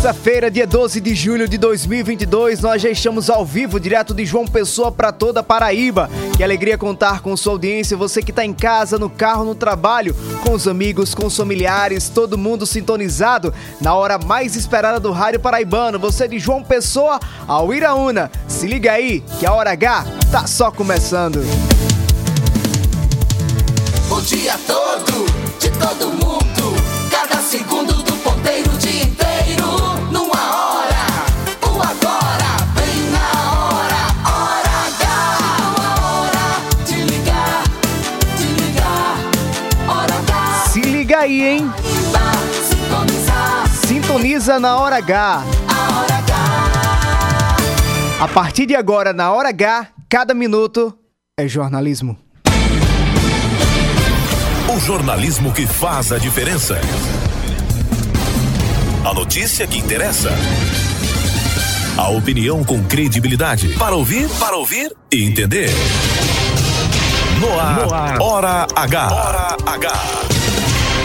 Terça-feira, dia 12 de julho de 2022, nós já estamos ao vivo, direto de João Pessoa para toda Paraíba. Que alegria contar com sua audiência, você que está em casa, no carro, no trabalho, com os amigos, com os familiares, todo mundo sintonizado na hora mais esperada do rádio paraibano. Você de João Pessoa ao Iraúna. Se liga aí, que a hora H tá só começando. O dia todo, de todo mundo. Cada segundo do ponteiro, o aí, hein? Sintoniza na hora H. a partir de agora, na hora H, cada minuto é jornalismo. O jornalismo que faz a diferença. A notícia que interessa. A opinião com credibilidade. Para ouvir, para ouvir e entender. No ar, Hora H. Hora H.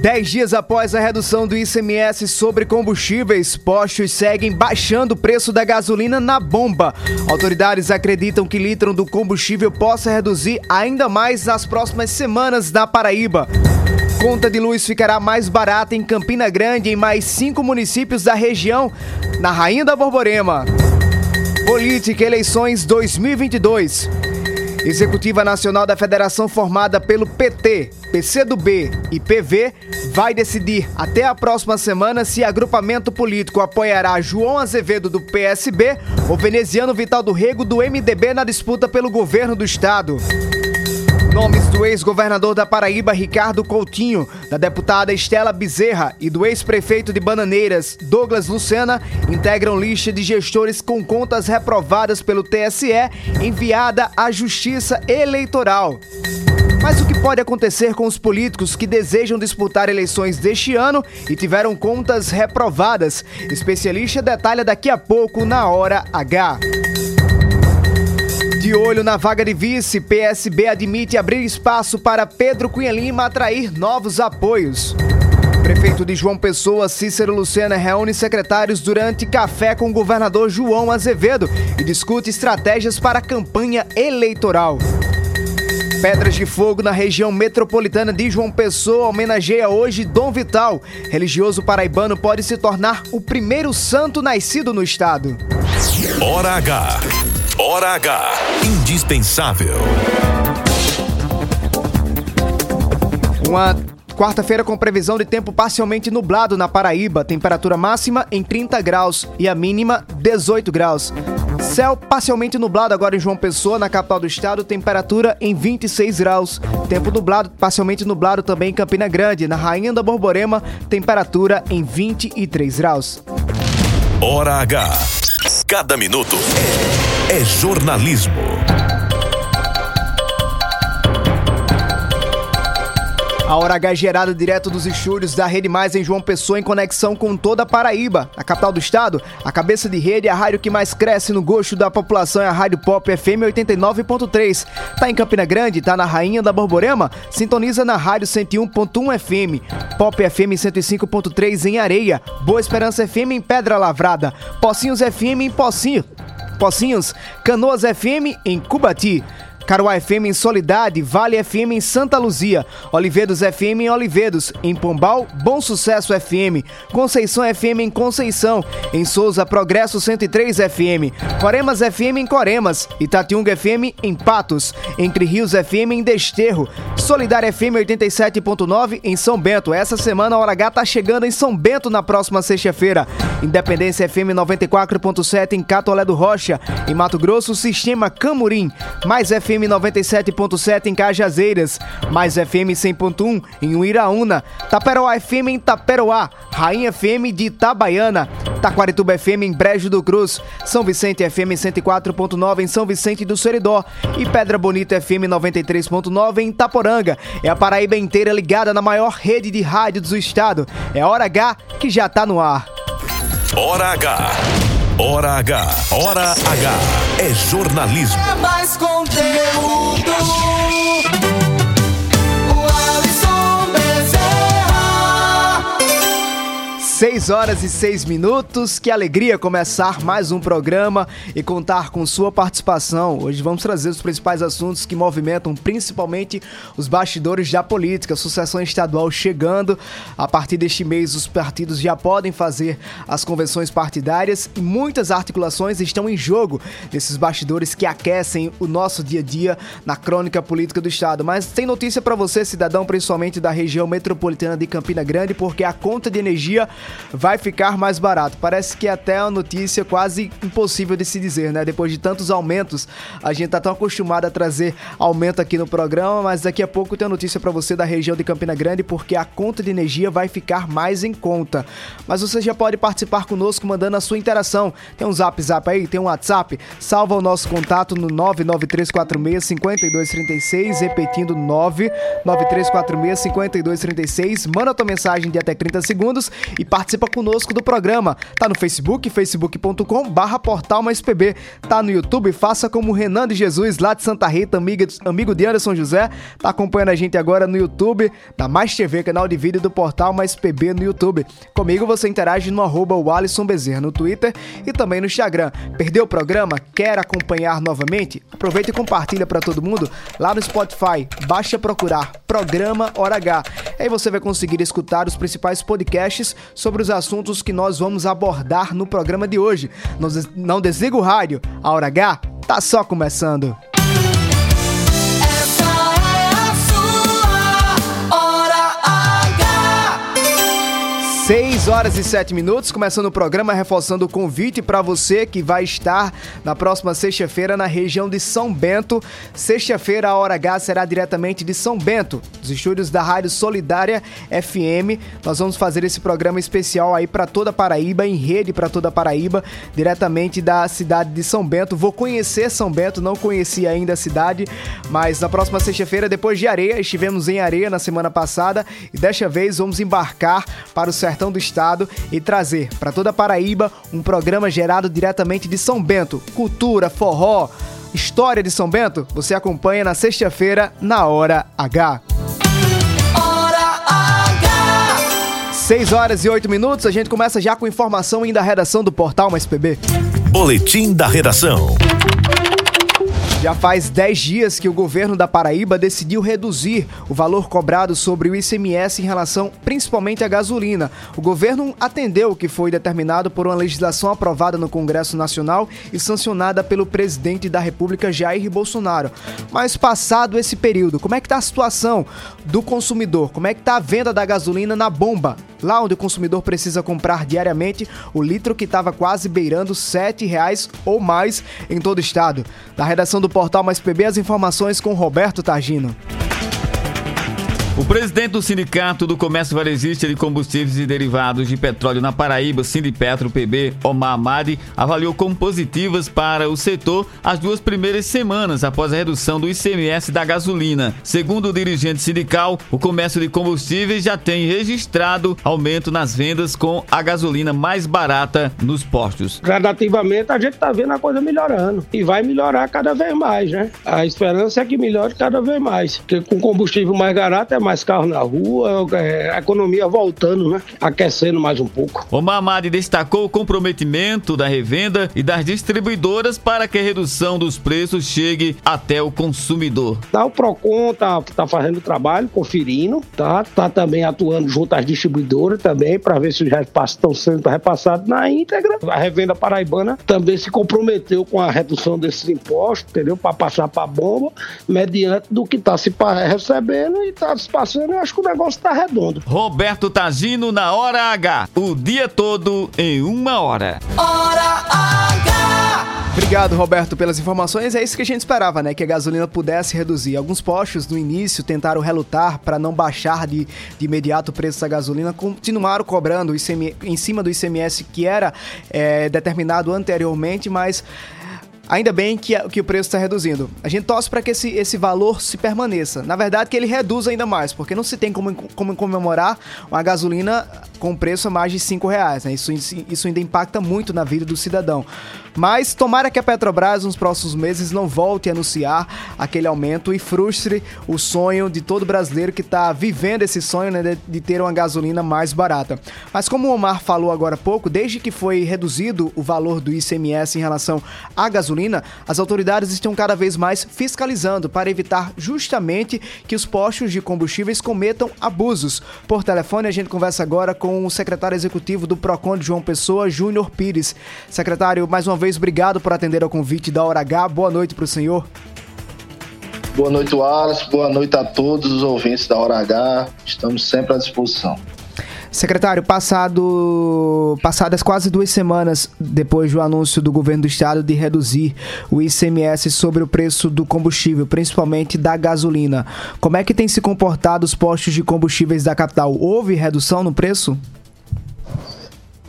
dez dias após a redução do ICMS sobre combustíveis, postos seguem baixando o preço da gasolina na bomba. Autoridades acreditam que litro do combustível possa reduzir ainda mais nas próximas semanas na Paraíba. Conta de luz ficará mais barata em Campina Grande e em mais cinco municípios da região, na Rainha da Borborema. Política Eleições 2022. Executiva Nacional da Federação formada pelo PT, PCdoB e PV vai decidir até a próxima semana se agrupamento político apoiará João Azevedo do PSB ou veneziano Vital do Rego do MDB na disputa pelo governo do estado. Nomes do ex-governador da Paraíba, Ricardo Coutinho, da deputada Estela Bezerra e do ex-prefeito de Bananeiras, Douglas Lucena, integram lista de gestores com contas reprovadas pelo TSE enviada à Justiça Eleitoral. Mas o que pode acontecer com os políticos que desejam disputar eleições deste ano e tiveram contas reprovadas? Especialista detalha daqui a pouco na Hora H. De olho na vaga de vice, PSB admite abrir espaço para Pedro Cunha Lima atrair novos apoios. Prefeito de João Pessoa, Cícero Lucena, reúne secretários durante café com o governador João Azevedo e discute estratégias para a campanha eleitoral. Pedras de Fogo na região metropolitana de João Pessoa homenageia hoje Dom Vital. Religioso paraibano pode se tornar o primeiro santo nascido no estado. Hora H. Hora H. Indispensável. Uma quarta-feira com previsão de tempo parcialmente nublado na Paraíba, temperatura máxima em 30 graus e a mínima 18 graus. Céu parcialmente nublado agora em João Pessoa, na capital do estado, temperatura em 26 graus. Tempo nublado, parcialmente nublado também em Campina Grande, na Rainha da Borborema, temperatura em 23 graus. Hora H. Cada minuto é jornalismo. A Hora H é gerada direto dos estúdios da Rede Mais em João Pessoa em conexão com toda a Paraíba. A capital do estado, a cabeça de rede, a rádio que mais cresce no gosto da população é a Rádio Pop FM 89.3. Tá em Campina Grande, tá na Rainha da Borborema? Sintoniza na Rádio 101.1 FM. Pop FM 105.3 em Areia. Boa Esperança FM em Pedra Lavrada. Pocinhos FM em Pocinho. Pocinhos. Canoas FM em Cubati. Caruá FM em Solidade, Vale FM em Santa Luzia, Olivedos FM em Olivedos, em Pombal, Bom Sucesso FM, Conceição FM em Conceição, em Souza Progresso 103 FM, Coremas FM em Coremas, Itatiunga FM em Patos, Entre Rios FM em Desterro, Solidária FM 87.9 em São Bento. Essa semana a Hora H tá chegando em São Bento na próxima sexta-feira. Independência FM 94.7 em Catolé do Rocha, em Mato Grosso, Sistema Camurim, Mais FM 97.7 em Cajazeiras, Mais FM 100.1 em Uiraúna, Taperoá FM em Taperoá, Rainha FM de Itabaiana, Taquarituba FM em Brejo do Cruz, São Vicente FM 104.9 em São Vicente do Seridó e Pedra Bonita FM 93.9 em Itaporanga. É a Paraíba inteira ligada na maior rede de rádio do estado. É Hora H que já tá no ar. Hora H. Hora H. Hora H. É jornalismo. É mais conteúdo. 6 horas e 6 minutos. Que alegria começar mais um programa e contar com sua participação. Hoje vamos trazer os principais assuntos que movimentam principalmente os bastidores da política. Sucessão estadual chegando. A partir deste mês, os partidos já podem fazer as convenções partidárias e muitas articulações estão em jogo nesses bastidores que aquecem o nosso dia a dia na crônica política do estado. Mas tem notícia para você, cidadão, principalmente da região metropolitana de Campina Grande, porque a conta de energia vai ficar mais barato. Parece que até é uma notícia quase impossível de se dizer, né? Depois de tantos aumentos, a gente tá tão acostumado a trazer aumento aqui no programa, mas daqui a pouco tem a notícia para você da região de Campina Grande, porque a conta de energia vai ficar mais em conta. Mas você já pode participar conosco mandando a sua interação. Tem um zap zap aí, tem um WhatsApp, salva o nosso contato no 99346 5236, repetindo 99346 5236, manda a tua mensagem de até 30 segundos e participa conosco do programa. Tá no Facebook, facebook.com barra portal mais PB. Tá no YouTube, faça como o Renan de Jesus, lá de Santa Rita, amiga, amigo de Anderson José. Tá acompanhando a gente agora no YouTube, da Mais TV, canal de vídeo do portal mais PB no YouTube. Comigo você interage no arroba Bezerra no Twitter e também no Instagram. Perdeu o programa? Quer acompanhar novamente? Aproveita e compartilha para todo mundo lá no Spotify. Basta procurar Programa Hora H. Aí você vai conseguir escutar os principais podcasts sobre os assuntos que nós vamos abordar no programa de hoje. Não desliga o rádio, a Hora H tá só começando. 6 horas e 7 minutos, começando o programa, reforçando o convite para você que vai estar na próxima sexta-feira na região de São Bento. Sexta-feira, a Hora H será diretamente de São Bento, dos estúdios da Rádio Solidária FM. Nós vamos fazer esse programa especial aí para toda Paraíba, em rede para toda Paraíba, diretamente da cidade de São Bento. Vou conhecer São Bento, não conhecia ainda a cidade, mas na próxima sexta-feira, depois de Areia, estivemos em Areia na semana passada e desta vez vamos embarcar para o sertão do estado e trazer para toda a Paraíba um programa gerado diretamente de São Bento. Cultura, forró, história de São Bento, você acompanha na sexta-feira na Hora H. Hora H. 6 horas e 8 minutos, a gente começa já com informação ainda da redação do Portal Mais PB. Boletim da redação. Já faz 10 dias que o governo da Paraíba decidiu reduzir o valor cobrado sobre o ICMS em relação principalmente à gasolina. O governo atendeu o que foi determinado por uma legislação aprovada no Congresso Nacional e sancionada pelo presidente da República Jair Bolsonaro. Mas passado esse período, como é que está a situação do consumidor? Como é que está a venda da gasolina na bomba? Lá onde o consumidor precisa comprar diariamente o litro que estava quase beirando R$ 7,00 ou mais em todo o estado. Da redação do portal Mais PB, as informações com Roberto Targino. O presidente do Sindicato do Comércio Varejista de Combustíveis e Derivados de Petróleo na Paraíba, Sindipetro PB, Omar Amadi, avaliou como positivas para o setor as duas primeiras semanas após a redução do ICMS da gasolina. Segundo o dirigente sindical, o comércio de combustíveis já tem registrado aumento nas vendas com a gasolina mais barata nos postos. gradativamente a gente está vendo a coisa melhorando e vai melhorar cada vez mais, né? A esperança é que melhore cada vez mais, porque com combustível mais barato é mais carro na rua, é, a economia voltando, né? Aquecendo mais um pouco. O Mamadi destacou o comprometimento da revenda e das distribuidoras para que a redução dos preços chegue até o consumidor. Tá, o Procon tá, tá fazendo o trabalho, conferindo, tá? Tá também atuando junto às distribuidoras também para ver se os repassos estão sendo repassados na íntegra. A revenda paraibana também se comprometeu com a redução desses impostos, entendeu? Para passar para a bomba, mediante do que está se recebendo e está se passando. Eu acho que o negócio está redondo. Roberto Tazino na Hora H. O dia todo em uma hora. Hora H! Obrigado, Roberto, pelas informações. É isso que a gente esperava, né? Que a gasolina pudesse reduzir. Alguns postos no início tentaram relutar para não baixar de, de imediato o preço da gasolina, continuaram cobrando ICM, em cima do ICMS que era é, determinado anteriormente, mas Ainda bem que, que o preço está reduzindo. A gente torce para que esse, esse valor se permaneça. Na verdade, que ele reduza ainda mais, porque não se tem como, como comemorar uma gasolina com preço a mais de 5 reais. Né? Isso, isso ainda impacta muito na vida do cidadão. Mas tomara que a Petrobras nos próximos meses não volte a anunciar aquele aumento e frustre o sonho de todo brasileiro que está vivendo esse sonho né, de, de, ter uma gasolina mais barata. Mas como o Omar falou agora há pouco, desde que foi reduzido o valor do ICMS em relação à gasolina, as autoridades estão cada vez mais fiscalizando para evitar justamente que os postos de combustíveis cometam abusos. Por telefone, a gente conversa agora com o secretário executivo do PROCON João Pessoa, Júnior Pires. Secretário, mais uma vez, obrigado por atender ao convite da Hora H. Boa noite para o senhor. Boa noite, Wallace. Boa noite a todos os ouvintes da Hora H. Estamos sempre à disposição. Secretário, passado, passadas quase duas semanas depois do anúncio do governo do estado de reduzir o ICMS sobre o preço do combustível, principalmente da gasolina, como é que tem se comportado os postos de combustíveis da capital? Houve redução no preço?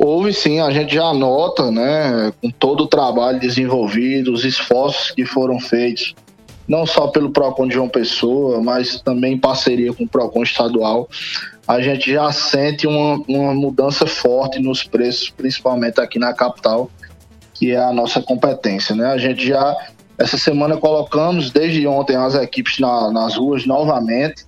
Houve sim, a gente já nota, né, com todo o trabalho desenvolvido, os esforços que foram feitos, não só pelo PROCON de João Pessoa, mas também em parceria com o PROCON estadual, a gente já sente uma, uma mudança forte nos preços, principalmente aqui na capital, que é a nossa competência, né? A gente já, essa semana, colocamos desde ontem as equipes na, nas ruas novamente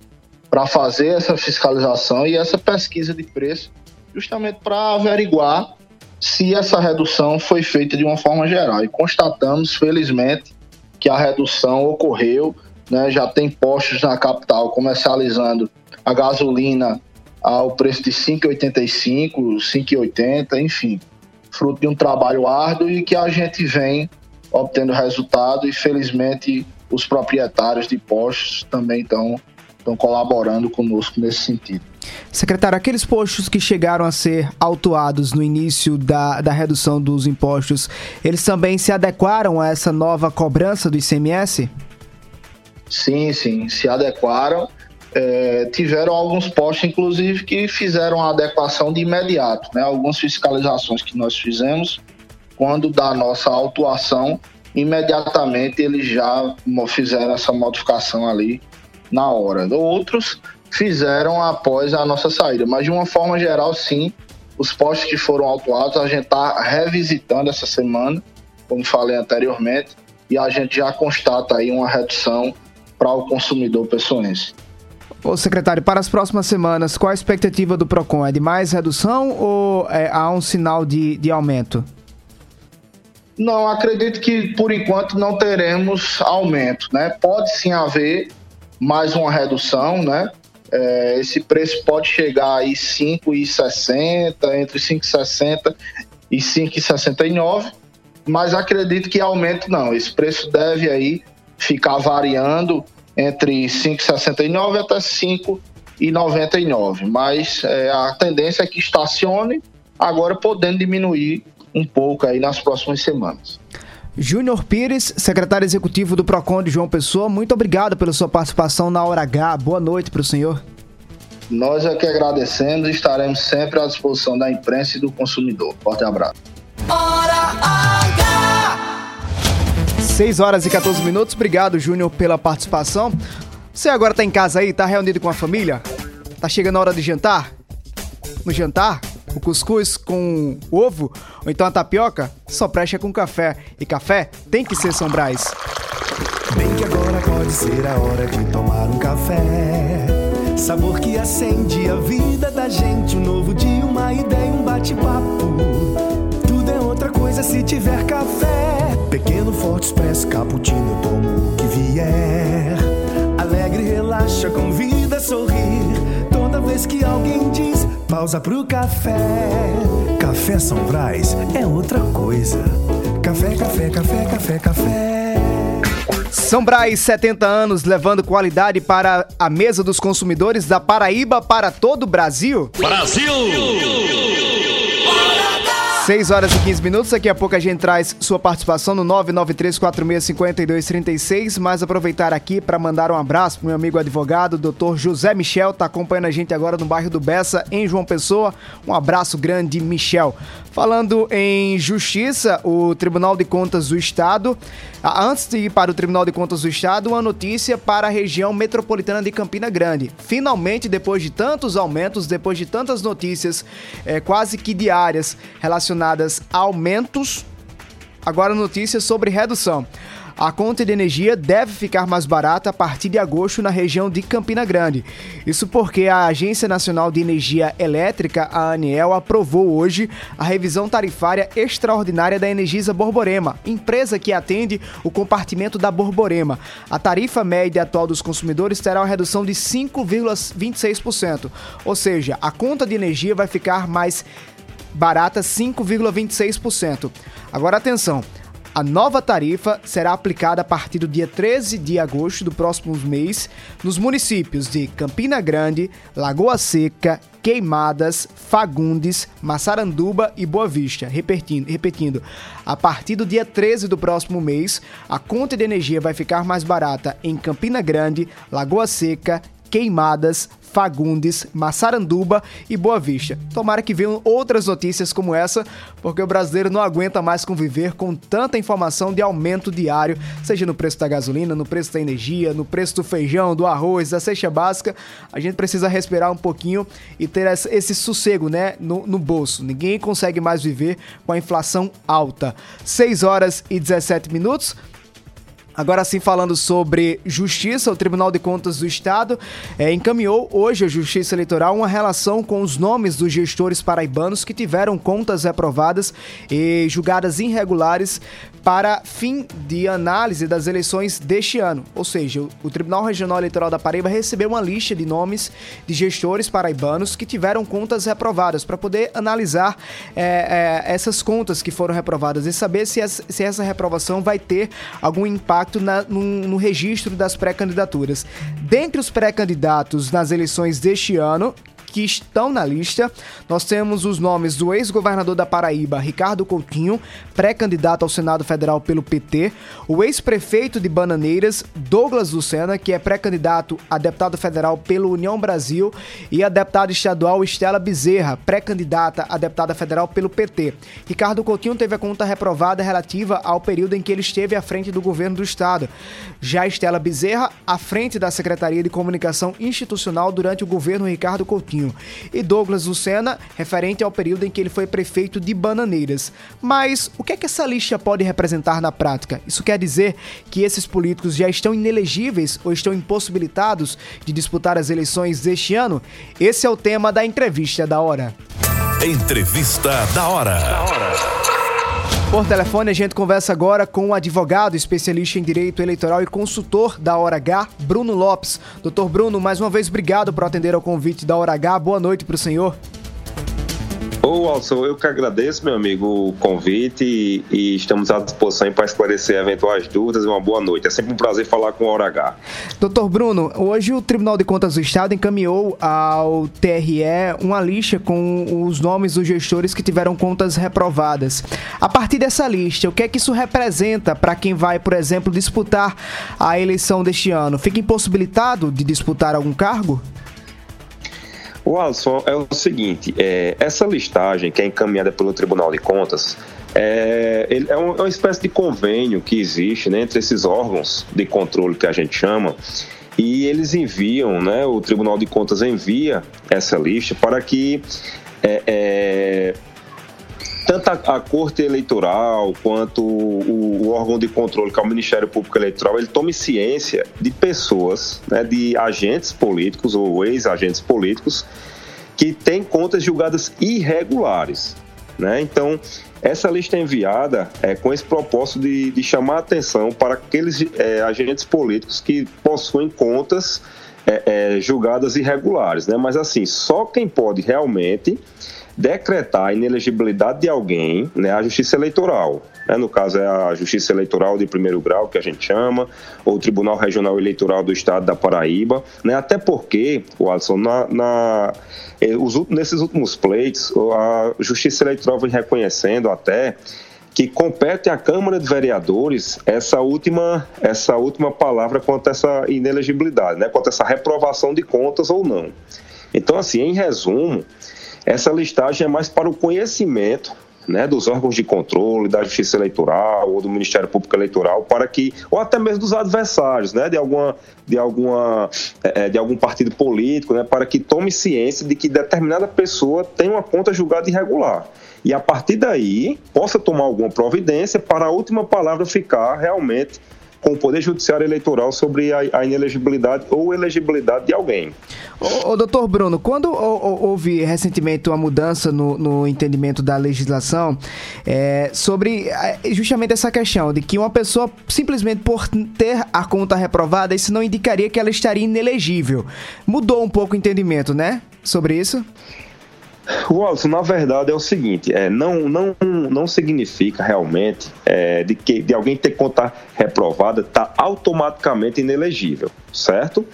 para fazer essa fiscalização e essa pesquisa de preço justamente para averiguar se essa redução foi feita de uma forma geral. E constatamos, felizmente, que a redução ocorreu. Né? Já tem postos na capital comercializando a gasolina ao preço de 5,85, 5,80, enfim, fruto de um trabalho árduo e que a gente vem obtendo resultado e felizmente os proprietários de postos também estão, estão colaborando conosco nesse sentido. Secretário, aqueles postos que chegaram a ser autuados no início da, da redução dos impostos, eles também se adequaram a essa nova cobrança do ICMS? Sim, sim, se adequaram. É, tiveram alguns postos, inclusive, que fizeram a adequação de imediato. Né? Algumas fiscalizações que nós fizemos, quando da nossa autuação, imediatamente eles já fizeram essa modificação ali na hora. Outros fizeram após a nossa saída. Mas de uma forma geral, sim, os postos que foram autuados, a gente está revisitando essa semana, como falei anteriormente, e a gente já constata aí uma redução para o consumidor pessoense. Ô secretário, para as próximas semanas, qual a expectativa do PROCON? É de mais redução ou é, há um sinal de, de aumento? Não, acredito que por enquanto não teremos aumento, né? Pode sim haver mais uma redução, né? É, esse preço pode chegar aí 5,60, entre 5,60 e 5,69, mas acredito que aumento não. Esse preço deve aí ficar variando entre 5,69 até 5,99, mas é, a tendência é que estacione, agora podendo diminuir um pouco aí nas próximas semanas. Júnior Pires, secretário executivo do PROCON de João Pessoa, muito obrigado pela sua participação na Hora H. Boa noite para o senhor. Nós é que agradecemos e estaremos sempre à disposição da imprensa e do consumidor. Forte abraço. Hora H! 6 horas e 14 minutos. Obrigado, Júnior, pela participação. Você agora está em casa aí, está reunido com a família? Tá chegando a hora de jantar? No jantar, o cuscuz com ovo ou então a tapioca só presta com café. E café tem que ser São Brás. Bem que agora pode ser a hora de tomar um café. Sabor que acende a vida da gente. Um novo dia, uma ideia, um bate-papo. Tudo é outra coisa se tiver café. Pequeno, forte, expresso, cappuccino, eu tomo o que vier. Alegre, relaxa, convida a sorrir. Vez que alguém diz pausa pro café. Café São Brás é outra coisa. Café, café, café, café, café. São Brás, 70 anos, levando qualidade para a mesa dos consumidores da Paraíba para todo o Brasil. Brasil! 6 horas e 15 minutos, daqui a pouco a gente traz sua participação no 993465236, mas aproveitar aqui para mandar um abraço pro meu amigo advogado, Dr. José Michel, tá acompanhando a gente agora no bairro do Bessa, em João Pessoa. Um abraço grande, Michel. Falando em justiça, o Tribunal de Contas do Estado, antes de ir para o Tribunal de Contas do Estado, uma notícia para a região metropolitana de Campina Grande. Finalmente, depois de tantos aumentos, depois de tantas notícias eh, quase que diárias relacionadas a aumentos, agora notícias sobre redução. A conta de energia deve ficar mais barata a partir de agosto na região de Campina Grande. Isso porque a Agência Nacional de Energia Elétrica, a ANEEL, aprovou hoje a revisão tarifária extraordinária da Energisa Borborema, empresa que atende o compartimento da Borborema. A tarifa média atual dos consumidores terá uma redução de 5,26%, ou seja, a conta de energia vai ficar mais barata 5,26%. Agora atenção, a nova tarifa será aplicada a partir do dia 13 de agosto do próximo mês nos municípios de Campina Grande, Lagoa Seca, Queimadas, Fagundes, Massaranduba e Boa Vista. Repetindo, repetindo, a partir do dia 13 do próximo mês, a conta de energia vai ficar mais barata em Campina Grande, Lagoa Seca, Queimadas, Fagundes, Massaranduba e Boa Vista. Tomara que venham outras notícias como essa, porque o brasileiro não aguenta mais conviver com tanta informação de aumento diário, seja no preço da gasolina, no preço da energia, no preço do feijão, do arroz, da cesta básica. A gente precisa respirar um pouquinho e ter esse sossego, né, no, no bolso. Ninguém consegue mais viver com a inflação alta. 6 horas e 17 minutos. Agora sim, falando sobre justiça, o Tribunal de Contas do Estado eh, encaminhou hoje à Justiça Eleitoral uma relação com os nomes dos gestores paraibanos que tiveram contas reprovadas e julgadas irregulares para fim de análise das eleições deste ano. Ou seja, o Tribunal Regional Eleitoral da Paraíba recebeu uma lista de nomes de gestores paraibanos que tiveram contas reprovadas para poder analisar eh, eh, essas contas que foram reprovadas e saber se, as- se essa reprovação vai ter algum impacto na- no, no registro das pré-candidaturas. Dentre os pré-candidatos nas eleições deste ano, que estão na lista. Nós temos os nomes do ex-governador da Paraíba, Ricardo Coutinho, pré-candidato ao Senado Federal pelo PT, o ex-prefeito de Bananeiras, Douglas Lucena, que é pré-candidato a deputado federal pelo União Brasil, e a deputada estadual Estela Bezerra, pré-candidata a deputada federal pelo PT. Ricardo Coutinho teve a conta reprovada relativa ao período em que ele esteve à frente do governo do estado. Já Estela Bezerra, à frente da Secretaria de Comunicação Institucional durante o governo Ricardo Coutinho. E Douglas Lucena, referente ao período em que ele foi prefeito de Bananeiras. Mas o que é que essa lista pode representar na prática? Isso quer dizer que esses políticos já estão inelegíveis ou estão impossibilitados de disputar as eleições deste ano? Esse é o tema da entrevista da hora. Entrevista da hora. Por telefone, a gente conversa agora com o advogado, especialista em direito eleitoral e consultor da Hora H, Bruno Lopes. Doutor Bruno, mais uma vez, obrigado por atender ao convite da Hora H. Boa noite para o senhor. Ô, Alson, eu que agradeço, meu amigo, o convite e, e estamos à disposição para esclarecer eventuais dúvidas e uma boa noite. É sempre um prazer falar com a Hora H. Doutor Bruno, hoje o Tribunal de Contas do Estado encaminhou ao TRE uma lista com os nomes dos gestores que tiveram contas reprovadas. A partir dessa lista, o que é que isso representa para quem vai, por exemplo, disputar a eleição deste ano? Fica impossibilitado de disputar algum cargo? O Alisson, é o seguinte, é, essa listagem que é encaminhada pelo Tribunal de Contas é, é um- é uma espécie de convênio que existe né, entre esses órgãos de controle que a gente chama e eles enviam, né, o Tribunal de Contas envia essa lista para que é, é, tanto a, a, Corte Eleitoral quanto o, o, órgão de controle, que é o Ministério Público Eleitoral, ele tome ciência de pessoas, né, de agentes políticos ou ex-agentes políticos que têm contas julgadas irregulares. Né? Então, essa lista é enviada é, com esse propósito de, de chamar atenção para aqueles é, agentes políticos que possuem contas é, é, julgadas irregulares. Né? Mas, assim, só quem pode realmente decretar a inelegibilidade de alguém, né, a Justiça Eleitoral. Né, no caso, é a Justiça Eleitoral de primeiro grau, que a gente chama, ou o Tribunal Regional Eleitoral do Estado da Paraíba. Né, até porque, o Alisson, na, na, eh, os, nesses últimos pleitos, a Justiça Eleitoral vem reconhecendo até que compete à Câmara de Vereadores essa última, essa última palavra quanto a essa inelegibilidade, né, quanto a essa reprovação de contas ou não. Então, assim, em resumo, essa listagem é mais para o conhecimento né, dos órgãos de controle, da Justiça Eleitoral ou do Ministério Público Eleitoral, para que, ou até mesmo dos adversários, né, de, alguma, de, alguma, é, de algum partido político, né, para que tome ciência de que determinada pessoa tem uma conta julgada irregular. E a partir daí, possa tomar alguma providência para a última palavra ficar realmente com o Poder Judiciário Eleitoral sobre a, a inelegibilidade ou elegibilidade de alguém. Ô doutor Bruno, quando houve recentemente uma mudança no, no entendimento da legislação é, sobre é, justamente essa questão de que uma pessoa simplesmente por ter a conta reprovada, isso não indicaria que ela estaria inelegível. Mudou um pouco o entendimento, né? Sobre isso? Wallace, na verdade é o seguinte, é, não, não, não significa realmente é, de que de alguém ter conta reprovada tá automaticamente inelegível, certo?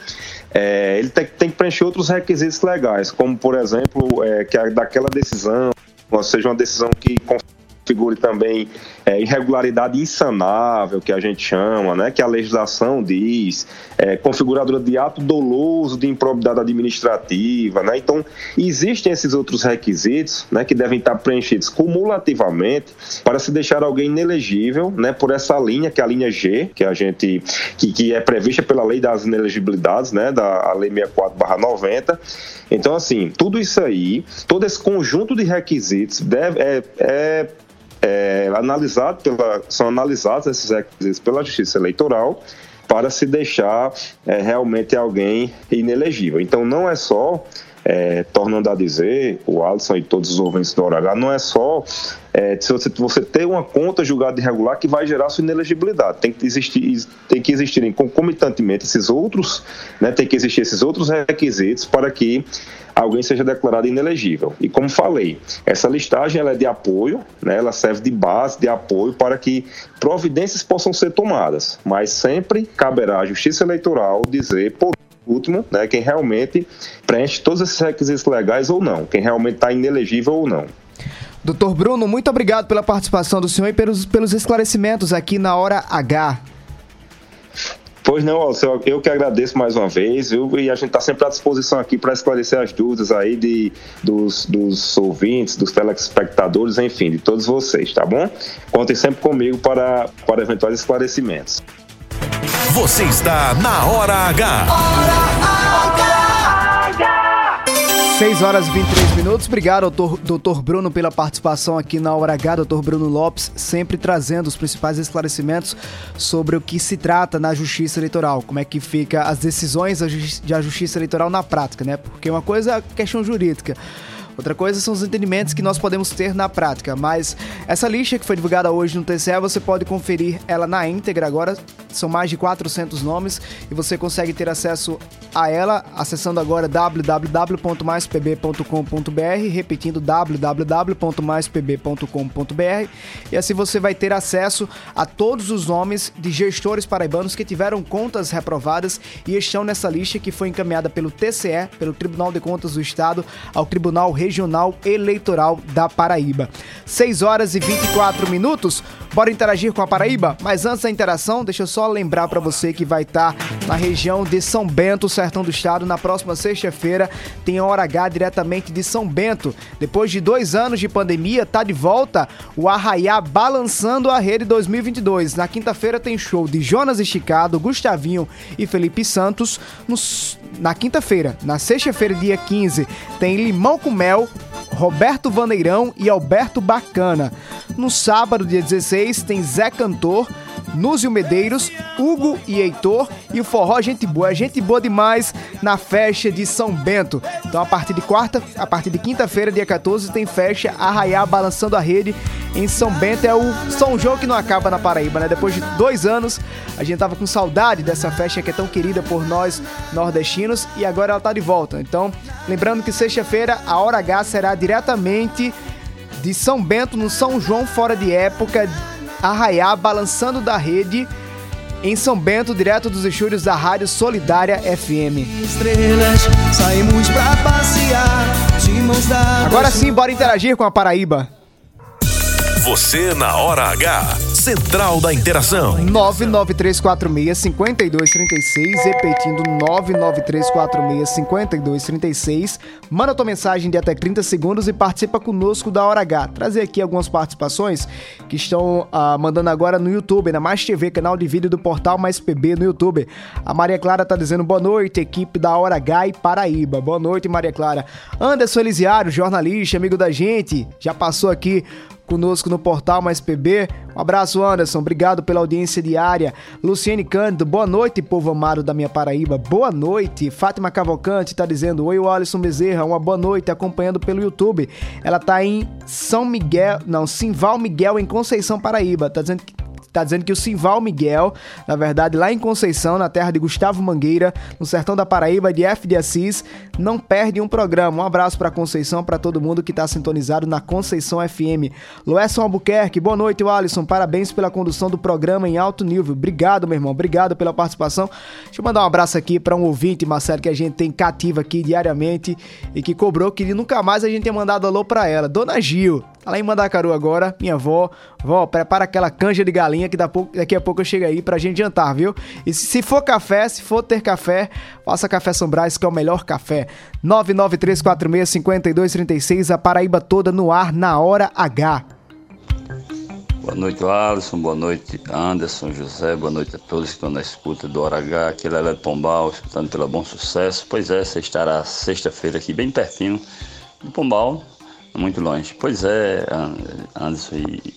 É, ele tem, tem, que preencher outros requisitos legais, como por exemplo é, que a, daquela decisão, seja, uma decisão que configure também é, irregularidade insanável, que a gente chama, né, que a legislação diz, é, configuradora de ato doloso de improbidade administrativa. Né? Então, existem esses outros requisitos né, que devem estar preenchidos cumulativamente para se deixar alguém inelegível né, por essa linha, que é a linha G, que a gente que, que é prevista pela lei das inelegibilidades, né, da lei 64/90. Então, assim, tudo isso aí, todo esse conjunto de requisitos deve, é, é é, analisado pela, são analisados esses requisitos pela Justiça Eleitoral para se deixar é, realmente alguém inelegível. Então não é só é, tornando a dizer, o Alisson e todos os ouvintes do Hora não é só é, se você, você ter uma conta julgada irregular que vai gerar sua inelegibilidade. Tem que existir, tem que existirem concomitantemente esses outros, né, tem que existir esses outros requisitos para que alguém seja declarado inelegível. E como falei, essa listagem ela é de apoio, né, ela serve de base, de apoio para que providências possam ser tomadas, mas sempre caberá à Justiça Eleitoral dizer, por último, né, quem realmente preenche todos esses requisitos legais ou não, quem realmente está inelegível ou não. Doutor Bruno, muito obrigado pela participação do senhor e pelos, pelos esclarecimentos aqui na Hora H. Pois não, Alceu, eu que agradeço mais uma vez, viu? E a gente está sempre à disposição aqui para esclarecer as dúvidas aí de, dos, dos ouvintes, dos telespectadores, enfim, de todos vocês, tá bom? Contem sempre comigo para, para eventuais esclarecimentos. Você está na Hora H. Hora H. 6 horas e 23 minutos. Obrigado, doutor, doutor Bruno, pela participação aqui na Hora H. Doutor Bruno Lopes, sempre trazendo os principais esclarecimentos sobre o que se trata na Justiça Eleitoral. Como é que fica as decisões da Justiça Eleitoral na prática, né? Porque uma coisa é questão jurídica. Outra coisa são os entendimentos que nós podemos ter na prática, mas essa lista que foi divulgada hoje no TCE, você pode conferir ela na íntegra agora, são mais de 400 nomes e você consegue ter acesso a ela acessando agora www.maispb.com.br, repetindo www.maispb.com.br e assim você vai ter acesso a todos os nomes de gestores paraibanos que tiveram contas reprovadas e estão nessa lista que foi encaminhada pelo TCE, pelo Tribunal de Contas do Estado, ao Tribunal Regional Regional Eleitoral da Paraíba. 6 horas e 24 minutos. Bora interagir com a Paraíba? Mas antes da interação, deixa eu só lembrar para você que vai estar tá na região de São Bento, sertão do estado, na próxima sexta-feira. Tem a Hora H diretamente de São Bento. Depois de dois anos de pandemia, tá de volta o Arraiá Balançando a Rede 2022. Na quinta-feira tem show de Jonas Esticado, Gustavinho e Felipe Santos. Nos, na quinta-feira, na sexta-feira, dia 15, tem Limão com Mel, Roberto Vaneirão e Alberto Bacana. No sábado, dia 16, tem Zé Cantor, Núzio Medeiros, Hugo e Heitor e o Forró Gente Boa. É gente boa demais na festa de São Bento. Então, a partir de quarta, a partir de quinta-feira, dia 14, tem festa Arraiar Balançando a Rede em São Bento. É o São João que não acaba na Paraíba, né? Depois de dois anos, a gente tava com saudade dessa festa que é tão querida por nós nordestinos e agora ela tá de volta. Então, lembrando que sexta-feira a Hora H será diretamente de São Bento no São João fora de época Arraiar Balançando da Rede em São Bento, direto dos estúdios da Rádio Solidária FM. Estrelas, saímos pra passear. Agora sim, bora interagir com a Paraíba. Você na hora H. Central da Interação. 993465236, repetindo 993465236. Manda tua mensagem de até 30 segundos e participa conosco da Hora H. Trazer aqui algumas participações que estão ah, mandando agora no YouTube, na Mais TV, canal de vídeo do portal Mais PB no YouTube. A Maria Clara tá dizendo boa noite, equipe da Hora H e Paraíba. Boa noite, Maria Clara. Anderson Elisiário, jornalista, amigo da gente, já passou aqui conosco no portal Mais PB. Um abraço, Anderson. Obrigado pela audiência diária. Luciene Cândido, boa noite, povo amado da minha Paraíba. Boa noite. Fátima Cavalcante tá dizendo: Oi, Alisson Bezerra. Uma boa noite, acompanhando pelo YouTube. Ela tá em São Miguel, não, Simval Miguel, em Conceição, Paraíba. Tá dizendo que Tá dizendo que o Simval Miguel, na verdade, lá em Conceição, na terra de Gustavo Mangueira, no sertão da Paraíba, de F de Assis, não perde um programa. Um abraço pra Conceição, pra todo mundo que tá sintonizado na Conceição FM. Loesson Albuquerque, boa noite, Alisson. Parabéns pela condução do programa em alto nível. Obrigado, meu irmão. Obrigado pela participação. Deixa eu mandar um abraço aqui pra um ouvinte, Marcelo, que a gente tem cativa aqui diariamente e que cobrou que nunca mais a gente tenha mandado alô pra ela. Dona Gil, lá em Mandacaru agora, minha avó. Vó, prepara aquela canja de galinha que daqui a pouco eu chego aí pra gente jantar, viu? E se for café, se for ter café, faça Café São Brás, que é o melhor café. 993465236, a Paraíba toda no ar, na hora H. Boa noite, Alisson. Boa noite, Anderson, José. Boa noite a todos que estão na escuta do Hora H. Aqui é Lelé Pombal, escutando pela Bom Sucesso. Pois é, você estará sexta-feira aqui, bem pertinho do Pombal, muito longe. Pois é, Anderson e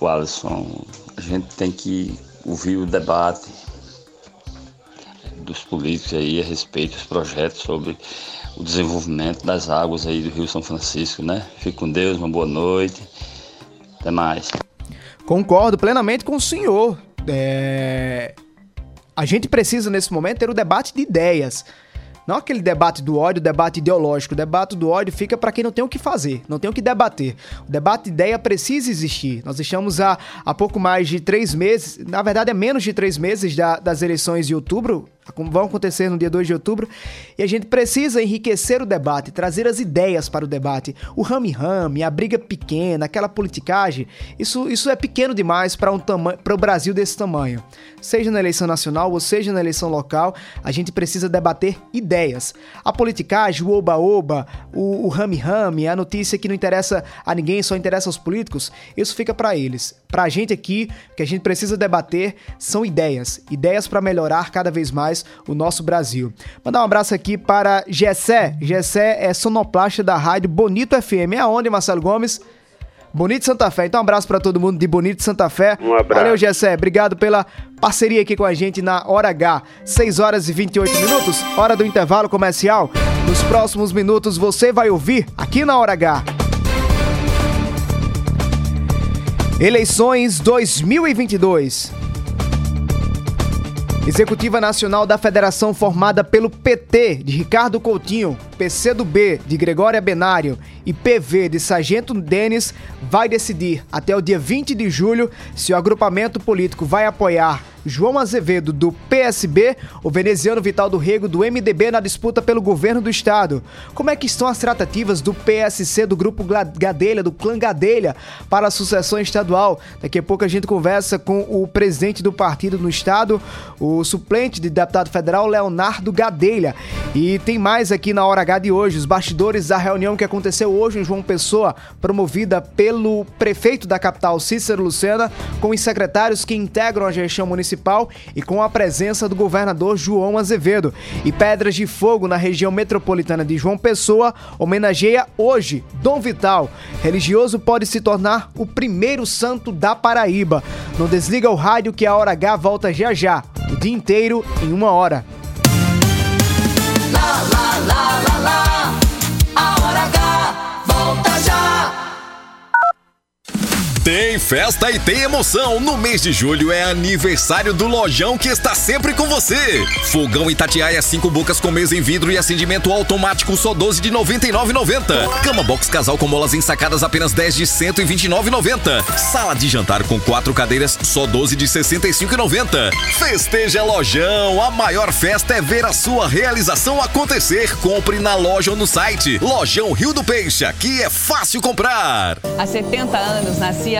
o Alisson, a gente tem que ouvir o debate dos políticos aí a respeito dos projetos sobre o desenvolvimento das águas aí do Rio São Francisco, né? Fique com Deus, uma boa noite. Até mais. Concordo plenamente com o senhor. É... A gente precisa, nesse momento, ter o debate de ideias. Não aquele debate do ódio, debate ideológico. O debate do ódio fica para quem não tem o que fazer, não tem o que debater. O debate de ideia precisa existir. Nós estamos há, há pouco mais de três meses, na verdade é menos de três meses da, das eleições de outubro, vão acontecer no dia 2 de outubro, e a gente precisa enriquecer o debate, trazer as ideias para o debate. O rame-rame, a briga pequena, aquela politicagem, isso, isso é pequeno demais para um o Brasil desse tamanho. Seja na eleição nacional ou seja na eleição local, a gente precisa debater ideias. A politicagem, o oba-oba, o rame-rame, a notícia que não interessa a ninguém, só interessa aos políticos, isso fica para eles. Para a gente aqui, o que a gente precisa debater são ideias. Ideias para melhorar cada vez mais o nosso Brasil. Mandar um abraço aqui para Gessé. Gessé é sonoplasta da rádio Bonito FM. É aonde, Marcelo Gomes? Bonito Santa Fé. Então, um abraço para todo mundo de Bonito Santa Fé. Um abraço. Valeu, Gessé. Obrigado pela parceria aqui com a gente na Hora H. 6 horas e 28 minutos, hora do intervalo comercial. Nos próximos minutos você vai ouvir aqui na Hora H. Eleições 2022. Executiva Nacional da Federação formada pelo PT de Ricardo Coutinho, PCdoB de Gregória Benário e PV de Sargento Denis vai decidir até o dia 20 de julho se o agrupamento político vai apoiar João Azevedo do PSB, o veneziano Vital do Rego do MDB na disputa pelo governo do estado. Como é que estão as tratativas do PSC do grupo Gadelha, do clã Gadelha, para a sucessão estadual? Daqui a pouco a gente conversa com o presidente do partido no estado, o suplente de deputado federal Leonardo Gadelha. E tem mais aqui na hora H de hoje, os bastidores da reunião que aconteceu hoje em João Pessoa, promovida pelo prefeito da capital Cícero Lucena, com os secretários que integram a gestão municipal e com a presença do governador João Azevedo. E Pedras de Fogo, na região metropolitana de João Pessoa, homenageia hoje Dom Vital. Religioso pode se tornar o primeiro santo da Paraíba. Não desliga o rádio que a Hora H volta já já, o dia inteiro em uma hora. Lá, lá, lá, Tem festa e tem emoção. No mês de julho é aniversário do Lojão que está sempre com você. Fogão Itatiaia 5 bocas com mesa em vidro e acendimento automático só 12 de 99,90. Cama box casal com molas ensacadas apenas 10 de 129,90. Sala de jantar com quatro cadeiras só 12 de 65,90. Festeja Lojão. A maior festa é ver a sua realização acontecer. Compre na loja ou no site. Lojão Rio do Peixe. Aqui é fácil comprar. Há 70 anos nascia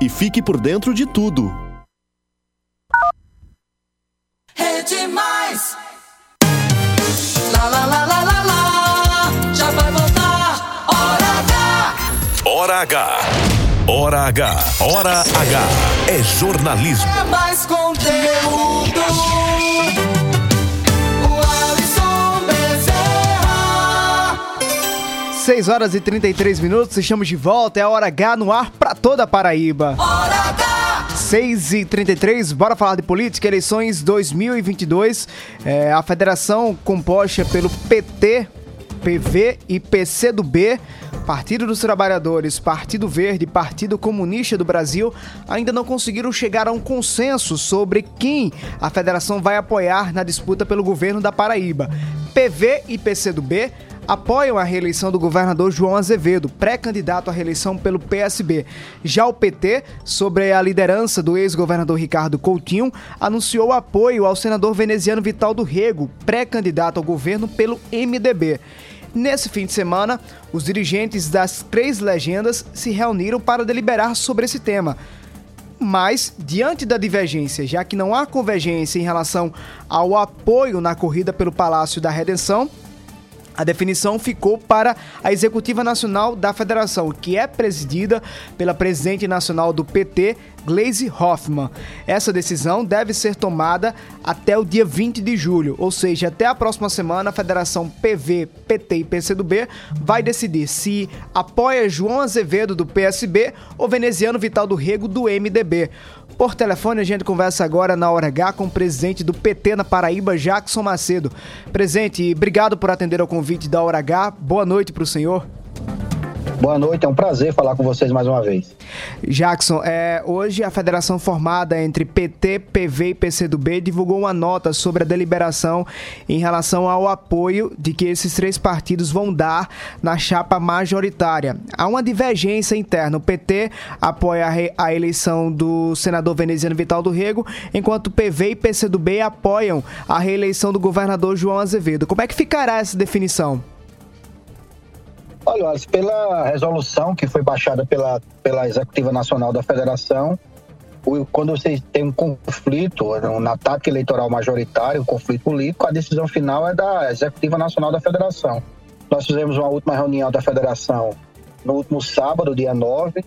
e fique por dentro de tudo. Rede Mais. Lá, lá, lá, lá, lá, lá. Já vai voltar. Hora H. Hora H. Hora H. Hora H. É jornalismo. É mais conteúdo. 6 horas e 33 minutos, estamos de volta, é a hora H no ar para toda a Paraíba. Hora H. 6 e 33 bora falar de política, eleições 2022. É, a federação composta pelo PT, PV e PCdoB, Partido dos Trabalhadores, Partido Verde e Partido Comunista do Brasil ainda não conseguiram chegar a um consenso sobre quem a federação vai apoiar na disputa pelo governo da Paraíba. PV e PCdoB apoiam a reeleição do governador João Azevedo, pré-candidato à reeleição pelo PSB. Já o PT, sobre a liderança do ex-governador Ricardo Coutinho, anunciou apoio ao senador veneziano Vital do Rego, pré-candidato ao governo pelo MDB. Nesse fim de semana, os dirigentes das três legendas se reuniram para deliberar sobre esse tema. Mas, diante da divergência, já que não há convergência em relação ao apoio na corrida pelo Palácio da Redenção, A definição ficou para a Executiva Nacional da Federação, que é presidida pela presidente nacional do PT, Gleisi Hoffmann. Essa decisão deve ser tomada até o dia 20 de julho, ou seja, até a próxima semana a Federação PV, PT e PCdoB vai decidir se apoia João Azevedo do PSB ou Veneziano Vital do Rego do MDB. Por telefone, a gente conversa agora na hora H com o presidente do PT na Paraíba, Jackson Macedo. Presidente, obrigado por atender ao convite da hora H. Boa noite para o senhor. Boa noite, é um prazer falar com vocês mais uma vez. Jackson, é, hoje a federação formada entre PT, PV e PCdoB divulgou uma nota sobre a deliberação em relação ao apoio de que esses três partidos vão dar na chapa majoritária. Há uma divergência interna. O PT apoia a, re, a eleição do senador veneziano Vital do Rego, enquanto PV e PCdoB apoiam a reeleição do governador João Azevedo. Como é que ficará essa definição? Olha, pela resolução que foi baixada pela, pela Executiva Nacional da Federação, quando você tem um conflito, um ataque eleitoral majoritário, um conflito político, a decisão final é da Executiva Nacional da Federação. Nós fizemos uma última reunião da Federação no último sábado, dia 9,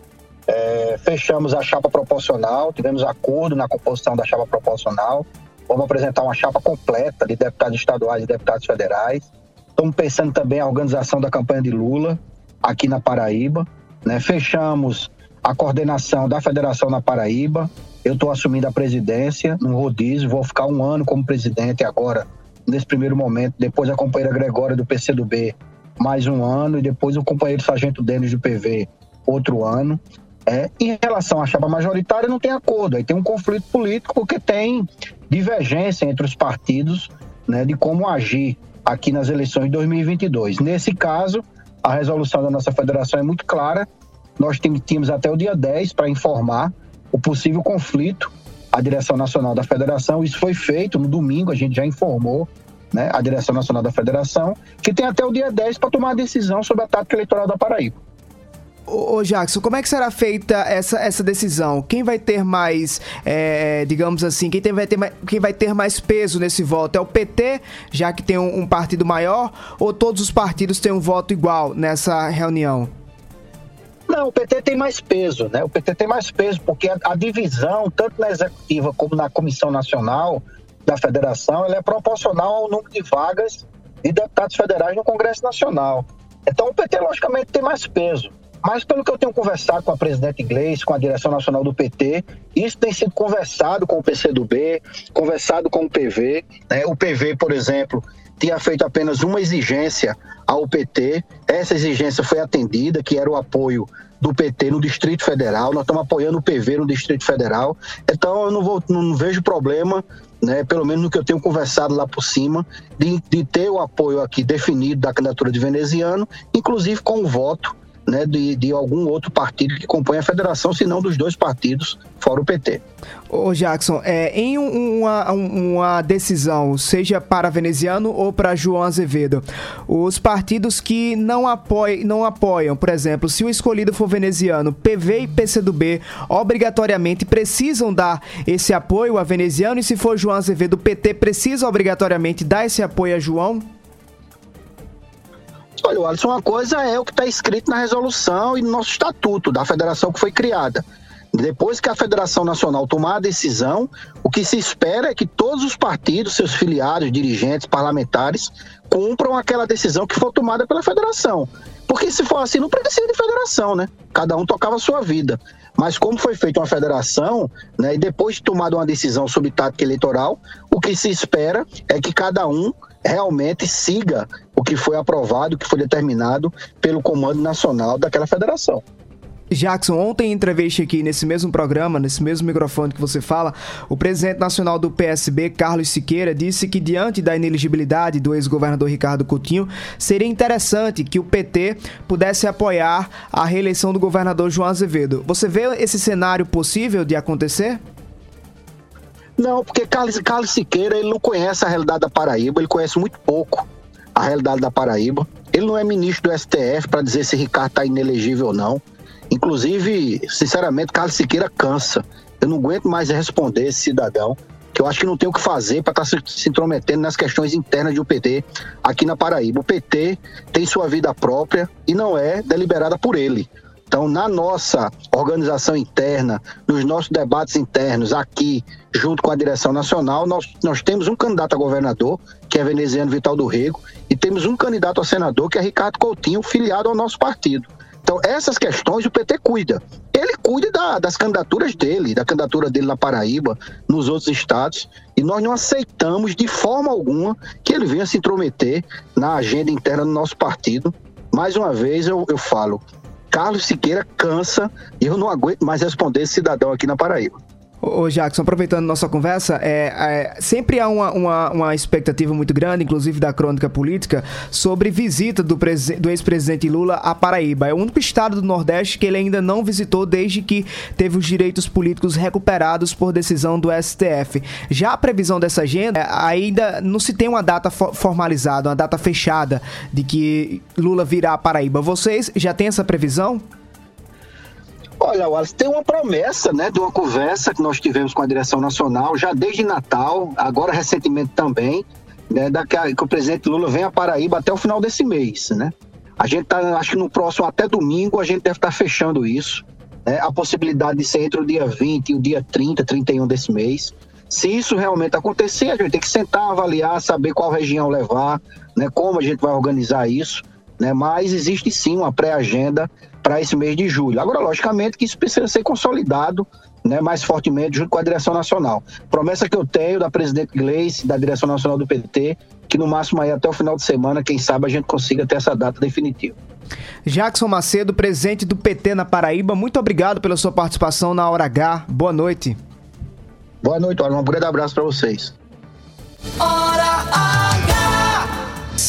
é, fechamos a chapa proporcional, tivemos acordo na composição da chapa proporcional, vamos apresentar uma chapa completa de deputados estaduais e deputados federais. Estamos pensando também a organização da campanha de Lula aqui na Paraíba. Né? Fechamos a coordenação da federação na Paraíba. Eu estou assumindo a presidência no rodízio, vou ficar um ano como presidente agora, nesse primeiro momento. Depois a companheira Gregória do PCdoB, mais um ano, e depois o companheiro Sargento Denis do PV, outro ano. É, em relação à chapa majoritária, não tem acordo. Aí tem um conflito político porque tem divergência entre os partidos né, de como agir aqui nas eleições de 2022. Nesse caso, a resolução da nossa federação é muito clara. Nós tínhamos até o dia 10 para informar o possível conflito à direção nacional da federação. Isso foi feito no domingo, a gente já informou né, a direção nacional da federação, que tem até o dia 10 para tomar a decisão sobre a tática eleitoral da Paraíba. Ô, Jackson, como é que será feita essa, essa decisão? Quem vai ter mais, é, digamos assim, quem, tem, vai ter mais, quem vai ter mais peso nesse voto? É o PT, já que tem um, um partido maior, ou todos os partidos têm um voto igual nessa reunião? Não, o PT tem mais peso, né? O PT tem mais peso porque a, a, divisão, tanto na executiva como na comissão nacional da federação, ela é proporcional ao número de vagas de deputados federais no Congresso Nacional. Então o PT, logicamente, tem mais peso. Mas pelo que eu tenho conversado com a presidente Inglês, com a direção nacional do PT, isso tem sido conversado com o PCdoB, conversado com o PV. Né? O PV, por exemplo, tinha feito apenas uma exigência ao PT. Essa exigência foi atendida, que era o apoio do PT no Distrito Federal. Nós estamos apoiando o PV no Distrito Federal. Então eu não, vou, não vejo problema, né, pelo menos no que eu tenho conversado lá por cima, de, de ter o apoio aqui definido da candidatura de veneziano, inclusive com o voto né, de, de algum outro partido que compõe a federação, se não dos dois partidos, fora o PT. Ô Jackson, é, em uma, uma decisão, seja para veneziano ou para João Azevedo, os partidos que não apoiam, não apoiam, por exemplo, se o escolhido for veneziano, PV e PCdoB obrigatoriamente precisam dar esse apoio a veneziano e se for João Azevedo, PT precisa obrigatoriamente dar esse apoio a João? Olha, Alisson, uma coisa é o que está escrito na resolução e no nosso estatuto da federação que foi criada. Depois que a Federação Nacional tomar a decisão, o que se espera é que todos os partidos, seus filiados, dirigentes, parlamentares, cumpram aquela decisão que for tomada pela federação. Porque se for assim, não precisa de federação, né? Cada um tocava a sua vida. Mas como foi feita uma federação, né, e depois de tomada uma decisão sobre tática eleitoral, o que se espera é que cada um realmente siga que foi aprovado, que foi determinado pelo Comando Nacional daquela federação. Jackson, ontem em entrevista aqui nesse mesmo programa, nesse mesmo microfone que você fala, o presidente nacional do PSB, Carlos Siqueira, disse que diante da ineligibilidade do ex-governador Ricardo Coutinho, seria interessante que o PT pudesse apoiar a reeleição do governador João Azevedo. Você vê esse cenário possível de acontecer? Não, porque Carlos, Carlos Siqueira ele não conhece a realidade da Paraíba, ele conhece muito pouco a realidade da Paraíba. Ele não é ministro do STF para dizer se Ricardo está inelegível ou não. Inclusive, sinceramente, Carlos Siqueira cansa. Eu não aguento mais responder esse cidadão. que eu acho que não tem o que fazer para estar tá se, se intrometendo nas questões internas do PT aqui na Paraíba. O PT tem sua vida própria e não é deliberada por ele. Então, na nossa organização interna, nos nossos debates internos aqui, junto com a direção nacional, nós, nós temos um candidato a governador, que é veneziano Vital do Rego, e temos um candidato a senador, que é Ricardo Coutinho, filiado ao nosso partido. Então, essas questões o PT cuida. Ele cuida da, das candidaturas dele, da candidatura dele na Paraíba, nos outros estados, e nós não aceitamos de forma alguma que ele venha se intrometer na agenda interna do nosso partido. Mais uma vez eu, eu falo, Carlos Siqueira cansa e eu não aguento mais responder esse cidadão aqui na Paraíba. Ô Jackson, aproveitando nossa conversa, é, é, sempre há uma, uma, uma, expectativa muito grande, inclusive da crônica política, sobre visita do, do ex-presidente Lula à Paraíba. É o único estado do Nordeste que ele ainda não visitou desde que teve os direitos políticos recuperados por decisão do STF. Já a previsão dessa agenda, é, ainda não se tem uma data formalizada, uma data fechada de que Lula virá à Paraíba. Vocês já têm essa previsão? Olha, Wallace, tem uma promessa, né, de uma conversa que nós tivemos com a direção nacional já desde Natal, agora recentemente também, né, da que, o presidente Lula venha a Paraíba até o final desse mês, né? A gente tá, acho que no próximo, até domingo, a gente deve estar tá fechando isso. Né? A possibilidade de ser entre o dia 20 e o dia 30, 31 desse mês. Se isso realmente acontecer, a gente tem que sentar, avaliar, saber qual região levar, né? como a gente vai organizar isso. Né? Mas existe sim uma pré-agenda para esse mês de julho. Agora, logicamente, que isso precisa ser consolidado né, mais fortemente junto com a direção nacional. Promessa que eu tenho da presidente Gleice, da direção nacional do PT, que no máximo aí até o final de semana, quem sabe a gente consiga ter essa data definitiva. Jackson Macedo, presidente do PT na Paraíba, muito obrigado pela sua participação na Hora H. Boa noite. Boa noite, olha, um grande abraço para vocês. Hora H!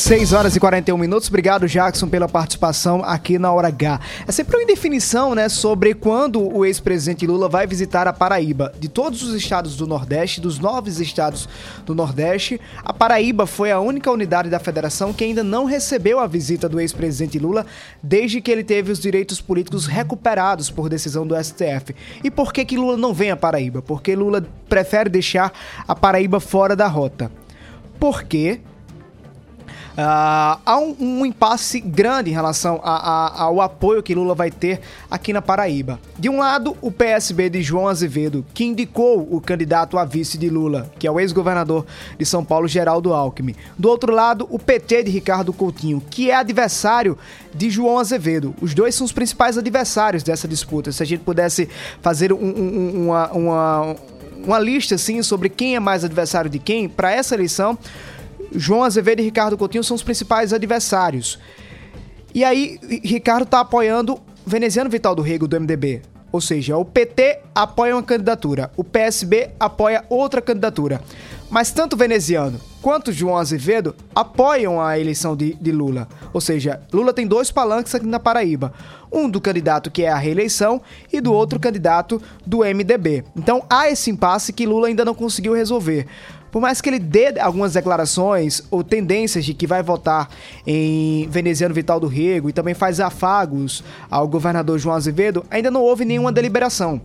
6 horas e 41 minutos. Obrigado, Jackson, pela participação aqui na Hora H. É sempre uma indefinição, né, sobre quando o ex-presidente Lula vai visitar a Paraíba. De todos os estados do Nordeste, dos nove estados do Nordeste, a Paraíba foi a única unidade da federação que ainda não recebeu a visita do ex-presidente Lula desde que ele teve os direitos políticos recuperados por decisão do STF. E por que que Lula não vem à Paraíba? Porque Lula prefere deixar a Paraíba fora da rota. Porque Uh, há um, um, impasse grande em relação a, a, ao apoio que Lula vai ter aqui na Paraíba. De um lado, o PSB de João Azevedo, que indicou o candidato a vice de Lula, que é o ex-governador de São Paulo, Geraldo Alckmin. Do outro lado, o PT de Ricardo Coutinho, que é adversário de João Azevedo. Os dois são os principais adversários dessa disputa. Se a gente pudesse fazer um, um, uma, uma, uma lista assim sobre quem é mais adversário de quem, para essa eleição João Azevedo e Ricardo Coutinho são os principais adversários. E aí, Ricardo está apoiando Veneziano Vital do Rego, do MDB. Ou seja, o PT apoia uma candidatura, o PSB apoia outra candidatura. Mas tanto Veneziano quanto João Azevedo apoiam a eleição de, de, Lula. Ou seja, Lula tem dois palanques aqui na Paraíba. Um do candidato que é a reeleição e do outro candidato do MDB. Então há esse impasse que Lula ainda não conseguiu resolver. Por mais que ele dê algumas declarações ou tendências de que vai votar em veneziano Vital do Rego e também faz afagos ao governador João Azevedo, ainda não houve nenhuma deliberação.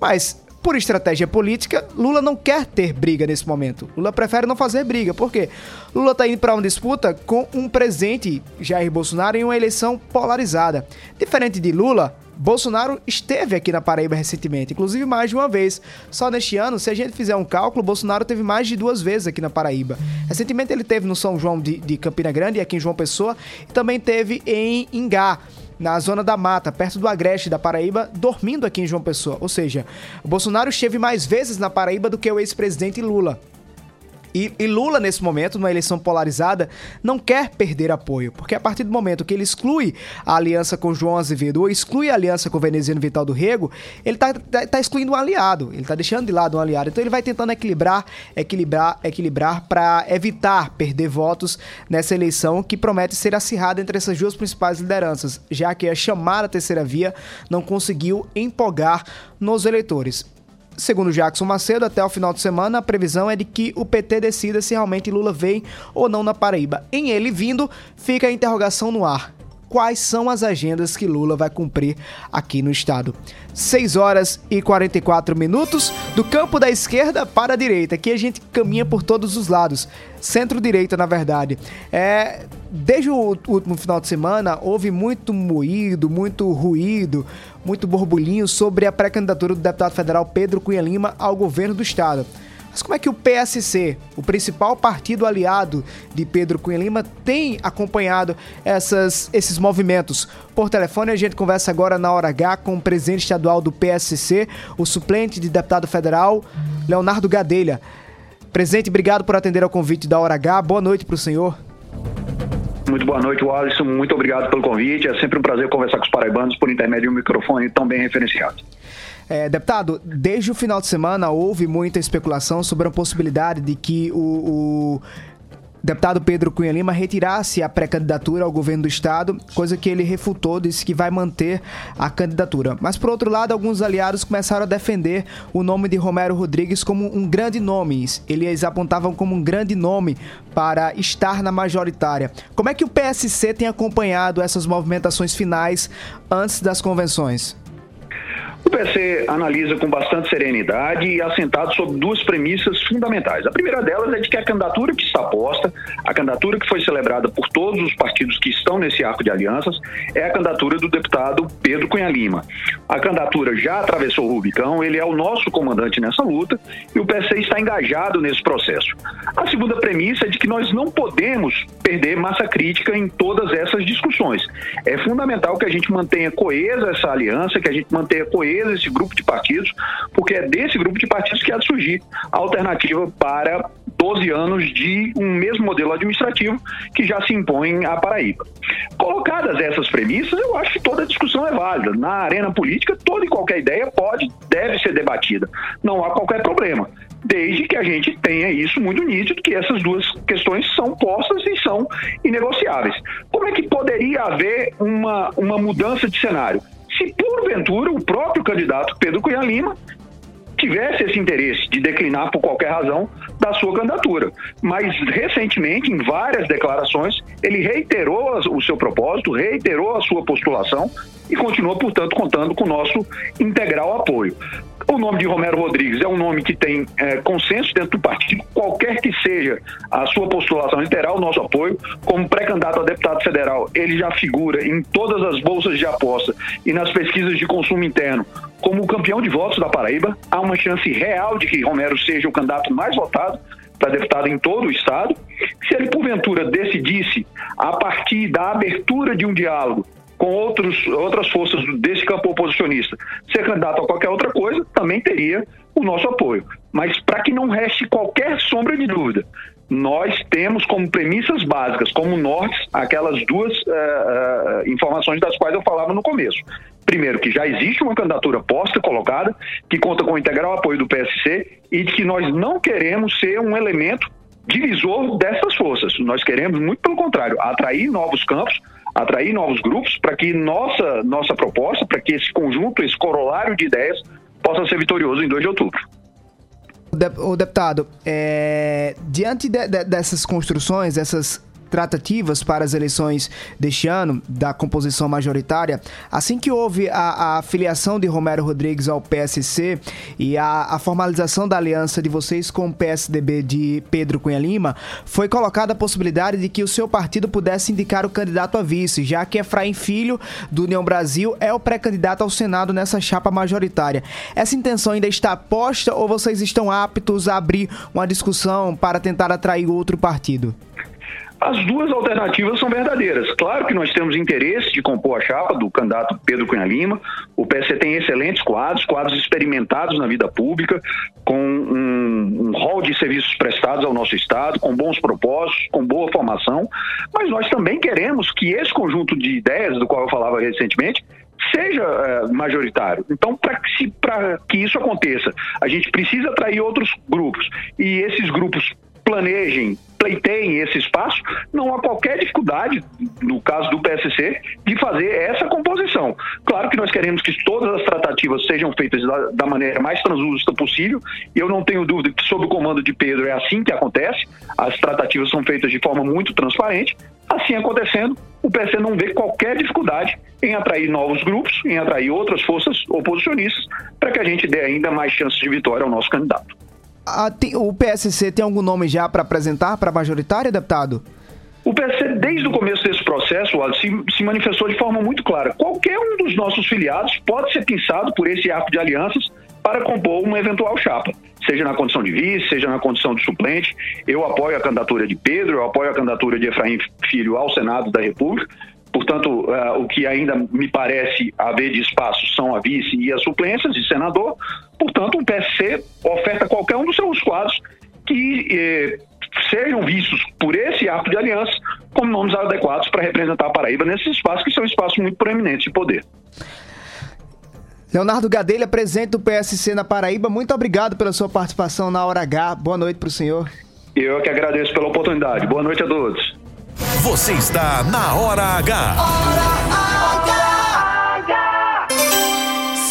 Mas por estratégia política, Lula não quer ter briga nesse momento. Lula prefere não fazer briga. Por quê? Lula está indo para uma disputa com um presidente, Jair Bolsonaro, em uma eleição polarizada. Diferente de Lula, Bolsonaro esteve aqui na Paraíba recentemente, inclusive mais de uma vez. Só neste ano, se a gente fizer um cálculo, Bolsonaro teve mais de duas vezes aqui na Paraíba. Recentemente ele teve no São João de, de Campina Grande, aqui em João Pessoa, e também teve em Ingá na zona da mata, perto do Agreste da Paraíba, dormindo aqui em João Pessoa. Ou seja, Bolsonaro esteve mais vezes na Paraíba do que o ex-presidente Lula. E, e, Lula, nesse momento, numa eleição polarizada, não quer perder apoio, porque a partir do momento que ele exclui a aliança com João Azevedo ou exclui a aliança com o Veneziano Vital do Rego, ele está tá, tá excluindo um aliado, ele está deixando de lado um aliado. Então ele vai tentando equilibrar, equilibrar, equilibrar para evitar perder votos nessa eleição que promete ser acirrada entre essas duas principais lideranças, já que a chamada terceira via não conseguiu empolgar nos eleitores. Segundo Jackson Macedo, até o final de semana, a previsão é de que o PT decida se realmente Lula vem ou não na Paraíba. Em ele vindo, fica a interrogação no ar. Quais são as agendas que Lula vai cumprir aqui no estado. 6 horas e 44 minutos, do campo da esquerda para a direita. Aqui a gente caminha por todos os lados, centro-direita, na verdade. É, desde o último final de semana, houve muito moído, muito ruído, muito borbulhinho sobre a pré-candidatura do deputado federal Pedro Cunha Lima ao governo do estado. Mas como é que o PSC, o principal partido aliado de Pedro Cunha Lima, tem acompanhado essas, esses movimentos? Por telefone, a gente conversa agora na hora H com o presidente estadual do PSC, o suplente de deputado federal, Leonardo Gadelha. Presidente, obrigado por atender ao convite da hora H. Boa noite para o senhor. Muito boa noite, Alisson. Muito obrigado pelo convite. É sempre um prazer conversar com os paraibanos por intermédio de um microfone tão bem referenciado. É, deputado, desde o final de semana houve muita especulação sobre a possibilidade de que o, o deputado Pedro Cunha Lima retirasse a pré-candidatura ao governo do estado, coisa que ele refutou, disse que vai manter a candidatura. Mas por outro lado, alguns aliados começaram a defender o nome de Romero Rodrigues como um grande nome. Eles apontavam como um grande nome para estar na majoritária. Como é que o PSC tem acompanhado essas movimentações finais antes das convenções? O PC analisa com bastante serenidade e assentado sobre duas premissas fundamentais. A primeira delas é de que a candidatura que está posta, a candidatura que foi celebrada por todos os partidos que estão nesse arco de alianças, é a candidatura do deputado Pedro Cunha Lima. A candidatura já atravessou o Rubicão, ele é o nosso comandante nessa luta e o PC está engajado nesse processo. A segunda premissa é de que nós não podemos perder massa crítica em todas essas discussões. É fundamental que a gente mantenha coesa essa aliança, que a gente mantenha coesa esse grupo de partidos, porque é desse grupo de partidos que há de surgir a alternativa para 12 anos de um mesmo modelo administrativo que já se impõe à Paraíba. Colocadas essas premissas, eu acho que toda discussão é válida. Na arena política, toda e qualquer ideia pode, deve ser debatida. Não há qualquer problema desde que a gente tenha isso muito nítido, que essas duas questões são postas e são inegociáveis. Como é que poderia haver uma, uma mudança de cenário? Se porventura o próprio candidato Pedro Cunha Lima tivesse esse interesse de declinar por qualquer razão da sua candidatura. Mas recentemente, em várias declarações, ele reiterou o seu propósito, reiterou a sua postulação e continua, portanto, contando com o nosso integral apoio. O nome de Romero Rodrigues é um nome que tem é, consenso dentro do partido, qualquer que seja a sua postulação, ele terá o nosso apoio. Como pré-candidato a deputado federal, ele já figura em todas as bolsas de aposta e nas pesquisas de consumo interno como campeão de votos da Paraíba. Há uma chance real de que Romero seja o candidato mais votado para deputado em todo o estado. Se ele, porventura, decidisse, a partir da abertura de um diálogo com outros, outras forças desse campo oposicionista, ser candidato a qualquer outra coisa, também teria o nosso apoio. Mas para que não reste qualquer sombra de dúvida, nós temos como premissas básicas, como nortes, aquelas duas uh, uh, informações das quais eu falava no começo. Primeiro, que já existe uma candidatura posta, colocada, que conta com o integral apoio do PSC e que nós não queremos ser um elemento divisor dessas forças. Nós queremos, muito pelo contrário, atrair novos campos, atrair novos grupos para que nossa, nossa proposta, para que esse conjunto, esse corolário de ideias possa ser vitorioso em 2 de outubro. O deputado, é, diante de, de, dessas construções, dessas tratativas para as eleições deste ano, da composição majoritária, assim que houve a, a filiação de Romero Rodrigues ao PSC e a, a, formalização da aliança de vocês com o PSDB de Pedro Cunha Lima, foi colocada a possibilidade de que o seu partido pudesse indicar o candidato a vice, já que Efraim Filho, do União Brasil, é o pré-candidato ao Senado nessa chapa majoritária. Essa intenção ainda está posta ou vocês estão aptos a abrir uma discussão para tentar atrair outro partido? As duas alternativas são verdadeiras. Claro que nós temos interesse de compor a chapa do candidato Pedro Cunha Lima. O PSC tem excelentes quadros, quadros experimentados na vida pública, com um, um rol de serviços prestados ao nosso Estado, com bons propósitos, com boa formação. Mas nós também queremos que esse conjunto de ideias, do qual eu falava recentemente, seja é, majoritário. Então, para que, que isso aconteça, a gente precisa atrair outros grupos. E esses grupos planejem, pleiteiem esse espaço, não há qualquer dificuldade, no caso do PSC, de fazer essa composição. Claro que nós queremos que todas as tratativas sejam feitas da, da maneira mais transusta possível, e eu não tenho dúvida que, sob o comando de Pedro, é assim que acontece, as tratativas são feitas de forma muito transparente, Assim acontecendo, o PC não vê qualquer dificuldade em atrair novos grupos, em atrair outras forças oposicionistas, para que a gente dê ainda mais chances de vitória ao nosso candidato. Ah, tem- o PSC tem algum nome já para apresentar para a majoritária, deputado? O PSC, desde o começo desse processo, se, se manifestou de forma muito clara. Qualquer um dos nossos filiados pode ser pensado por esse arco de alianças para compor uma eventual chapa, seja na condição de vice, seja na condição de suplente. Eu apoio a candidatura de Pedro, eu apoio a candidatura de Efraim Filho ao Senado da República. Portanto, eh, o que ainda me parece haver de espaço são a vice e as suplências de senador. Portanto, o PSC oferta qualquer um dos seus quadros que eh, sejam vistos por esse ato de aliança como nomes adequados para representar a Paraíba nesses espaços que são espaços muito proeminentes de poder. Leonardo Gadelha, presidente do PSC na Paraíba, muito obrigado pela sua participação na Hora H. Boa noite para o senhor. Eu que agradeço pela oportunidade. Boa noite a todos. Você está na Hora H.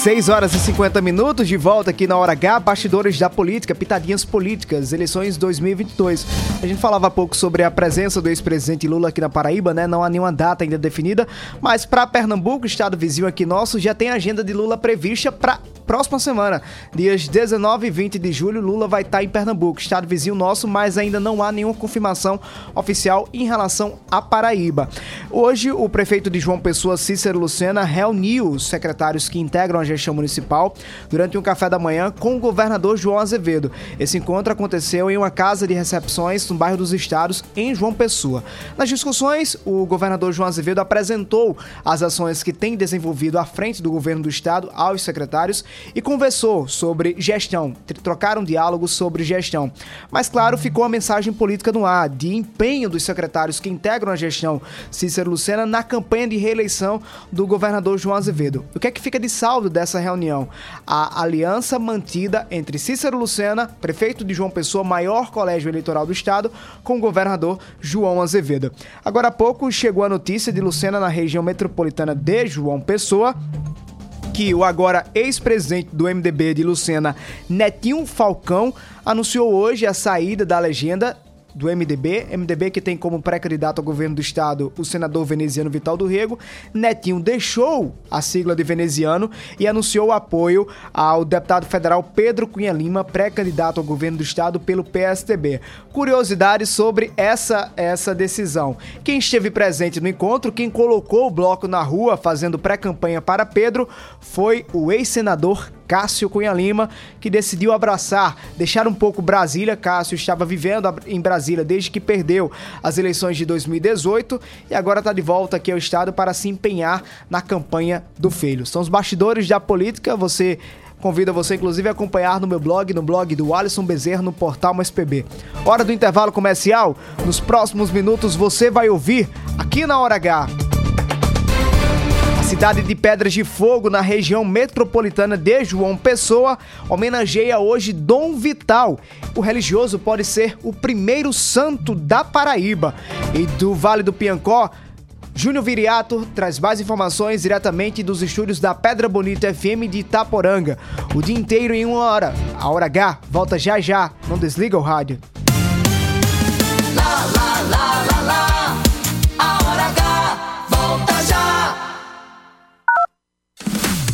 6 horas e 50 minutos de volta aqui na Hora H, bastidores da política, pitadinhas políticas, eleições 2022. A gente falava há pouco sobre a presença do ex-presidente Lula aqui na Paraíba, né? Não há nenhuma data ainda definida, mas para Pernambuco, estado vizinho aqui nosso, já tem a agenda de Lula prevista para próxima semana. Dias 19 e 20 de julho, Lula vai estar em Pernambuco, estado vizinho nosso, mas ainda não há nenhuma confirmação oficial em relação à Paraíba. Hoje, o prefeito de João Pessoa, Cícero Lucena, reuniu os secretários que integram a gestão municipal durante um café da manhã com o governador João Azevedo. Esse encontro aconteceu em uma casa de recepções no bairro dos Estados, em João Pessoa. Nas discussões, o governador João Azevedo apresentou as ações que tem desenvolvido à frente do governo do estado aos secretários e conversou sobre gestão, tr- trocaram diálogos sobre gestão. Mas, claro, ficou a mensagem política no ar de empenho dos secretários que integram a gestão Cícero Lucena na campanha de reeleição do governador João Azevedo. O que é que fica de saldo dessa reunião? A aliança mantida entre Cícero Lucena, prefeito de João Pessoa, maior colégio eleitoral do estado, com o governador João Azevedo. Agora há pouco chegou a notícia de Lucena na região metropolitana de João Pessoa que o agora ex-presidente do MDB de Lucena, Netinho Falcão, anunciou hoje a saída da legenda do MDB, MDB que tem como pré-candidato ao governo do estado o senador veneziano Vital do Rego. Netinho deixou a sigla de veneziano e anunciou o apoio ao deputado federal Pedro Cunha Lima, pré-candidato ao governo do estado pelo PSTB. Curiosidades sobre essa essa decisão. Quem esteve presente no encontro, quem colocou o bloco na rua fazendo pré-campanha para Pedro, foi o ex-senador Cássio Cunha Lima, que decidiu abraçar, deixar um pouco Brasília. Cássio estava vivendo em Brasília desde que perdeu as eleições de 2018 e agora está de volta aqui ao estado para se empenhar na campanha do filho. São os bastidores da política. Você Convido você, inclusive, a acompanhar no meu blog, no blog do Alisson Bezerra, no portal MSPB. Hora do intervalo comercial. Nos próximos minutos você vai ouvir aqui na Hora H. Cidade de Pedras de Fogo, na região metropolitana de João Pessoa, homenageia hoje Dom Vital. O religioso pode ser o primeiro santo da Paraíba. E do Vale do Piancó, Júnior Viriato traz mais informações diretamente dos estúdios da Pedra Bonita FM de Itaporanga. O dia inteiro em uma hora. A Hora H volta já já. Não desliga o rádio. Lá, lá,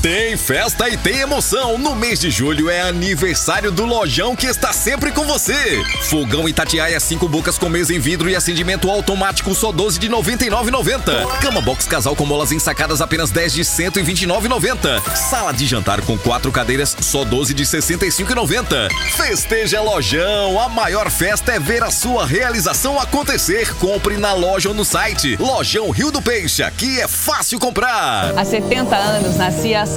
Tem festa e tem emoção. No mês de julho é aniversário do Lojão que está sempre com você. Fogão Itatiaia 5 bocas com mesa em vidro e acendimento automático só 12 de 99,90. Cama box casal com molas ensacadas apenas 10 de 129,90. Sala de jantar com quatro cadeiras só 12 de 65,90. Festeja Lojão. A maior festa é ver a sua realização acontecer. Compre na loja ou no site. Lojão Rio do Peixe. Aqui é fácil comprar. Há 70 anos nascia a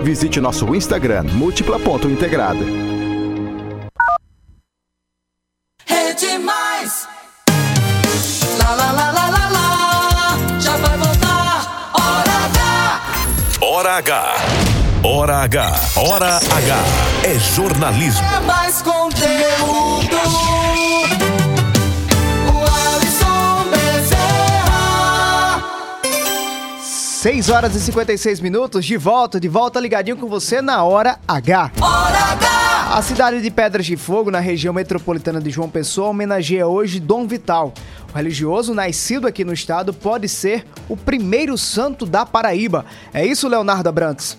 visite nosso Instagram múltipla.integrada. Rede Mais. Lá, lá, lá, lá, lá, lá. Já vai voltar. Hora H. Hora H. Hora H. Hora H. É jornalismo. É mais conteúdo. 6 horas e 56 minutos, de volta, de volta ligadinho com você na Hora H. Hora H. A cidade de Pedras de Fogo, na região metropolitana de João Pessoa, homenageia hoje Dom Vital. O religioso, nascido aqui no estado, pode ser o primeiro santo da Paraíba. É isso, Leonardo Abrantes?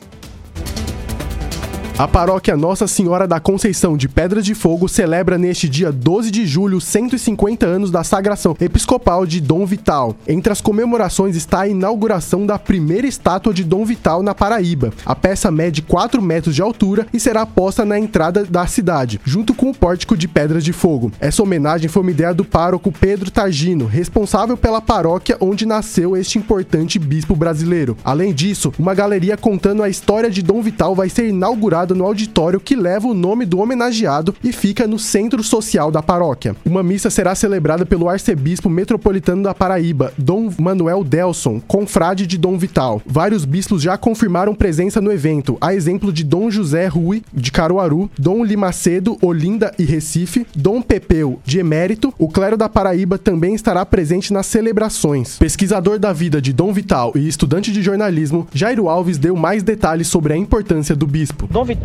A paróquia Nossa Senhora da Conceição de Pedra de Fogo celebra neste dia 12 de julho 150 anos da sagração episcopal de Dom Vital. Entre as comemorações está a inauguração da primeira estátua de Dom Vital na Paraíba. A peça mede 4 metros de altura e será posta na entrada da cidade, junto com o pórtico de Pedras de Fogo. Essa homenagem foi uma ideia do pároco Pedro Targino, responsável pela paróquia onde nasceu este importante bispo brasileiro. Além disso, uma galeria contando a história de Dom Vital vai ser inaugurada no auditório que leva o nome do homenageado e fica no centro social da paróquia. Uma missa será celebrada pelo arcebispo metropolitano da Paraíba, Dom Manuel Delson, confrade de Dom Vital. Vários bispos já confirmaram presença no evento, a exemplo de Dom José Rui, de Caruaru, Dom Limacedo, Olinda e Recife, Dom Pepeu, de Emérito. O clero da Paraíba também estará presente nas celebrações. Pesquisador da vida de Dom Vital e estudante de jornalismo, Jairo Alves deu mais detalhes sobre a importância do bispo. Dom Vital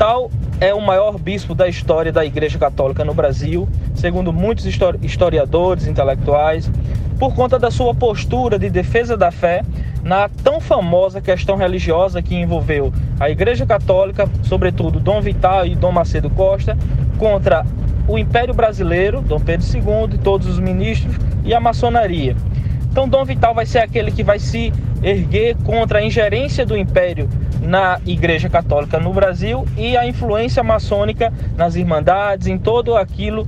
é o maior bispo da história da Igreja Católica no Brasil, segundo muitos histori- historiadores, intelectuais, por conta da sua postura de defesa da fé na tão famosa questão religiosa que envolveu a Igreja Católica, sobretudo Dom Vital e Dom Macedo Costa, contra o Império Brasileiro, Dom Pedro II e todos os ministros e a maçonaria. Então, Dom Vital vai ser aquele que vai se erguer contra a ingerência do Império na Igreja Católica no Brasil e a influência maçônica nas irmandades, em todo aquilo,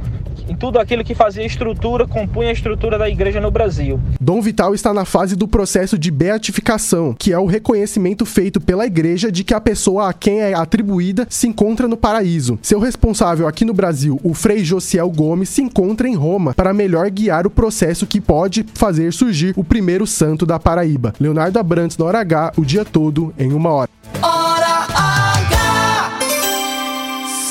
em tudo aquilo que fazia estrutura, compunha a estrutura da Igreja no Brasil. Dom Vital está na fase do processo de beatificação, que é o reconhecimento feito pela igreja de que a pessoa a quem é atribuída se encontra no paraíso. Seu responsável aqui no Brasil, o Frei Josiel Gomes, se encontra em Roma para melhor guiar o processo que pode fazer surgir o primeiro santo da Paraíba. Leonardo Abrantes, na hora H, o dia todo, em uma hora. Hora H.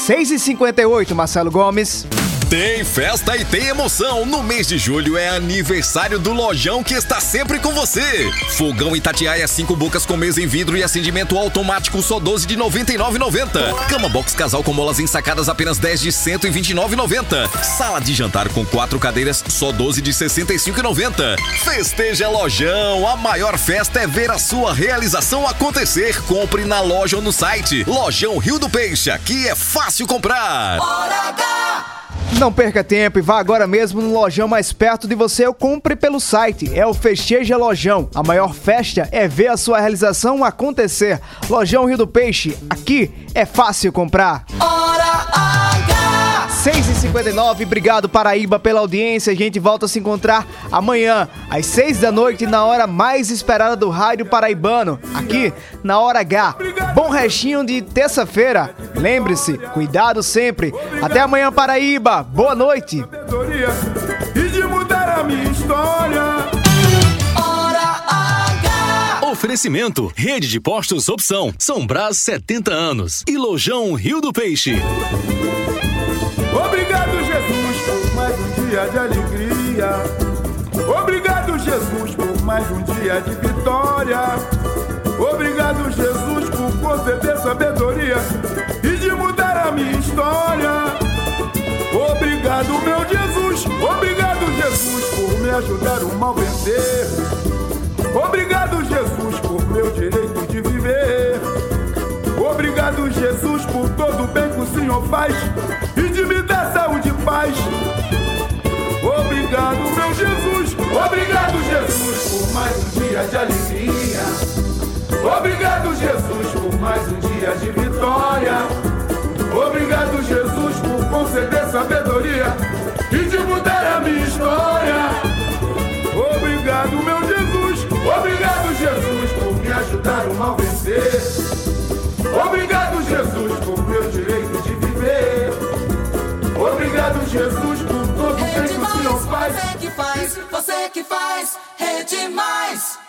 6 e 58 Marcelo Gomes. Tem festa e tem emoção. No mês de julho é aniversário do Lojão que está sempre com você. Fogão Itatiaia 5 bocas com mesa em vidro e acendimento automático só 12 de 99,90. Cama box casal com molas ensacadas apenas 10 de 129,90. Sala de jantar com quatro cadeiras só 12 de 65,90. Festeja Lojão. A maior festa é ver a sua realização acontecer. Compre na loja ou no site. Lojão Rio do Peixe. Aqui é fácil comprar. Hora H! Não perca tempo e vá agora mesmo no lojão mais perto de você ou compre pelo site. É o Festeja Lojão. A maior festa é ver a sua realização acontecer. Lojão Rio do Peixe. Aqui é fácil comprar. Hora H! 6 e 59 obrigado Paraíba pela audiência. A gente volta a se encontrar amanhã, às 6 da noite, na hora mais esperada do Rádio Paraibano, aqui na Hora H. Bom restinho de terça-feira. Lembre-se, cuidado sempre. Até amanhã, Paraíba. Boa noite. E de mudar a minha história. Hora H! Oferecimento: Rede de Postos Opção. São Brás 70 anos. E Lojão Rio do Peixe. Obrigado, Jesus, por mais um dia de alegria. Obrigado, Jesus, por mais um dia de vitória. Obrigado, Jesus, por conceder sabedoria e de mudar a minha história. Obrigado, meu Jesus. Obrigado, Jesus, por me ajudar o mal vencer. Obrigado, Jesus, por meu direito de viver. Obrigado, Jesus, por todo o bem que o Senhor faz paz. Obrigado, meu Jesus. Obrigado, Jesus, por mais um dia de alegria. Obrigado, Jesus, por mais um dia de vitória. Obrigado, Jesus, por conceder sabedoria e de mudar a minha história. Obrigado, meu Jesus. Obrigado, Jesus, por me ajudar o mal vencer. Obrigado, Jesus, por Obrigado, Jesus, por todo o bem que Senhor faz. Você que faz, você que faz, rede mais.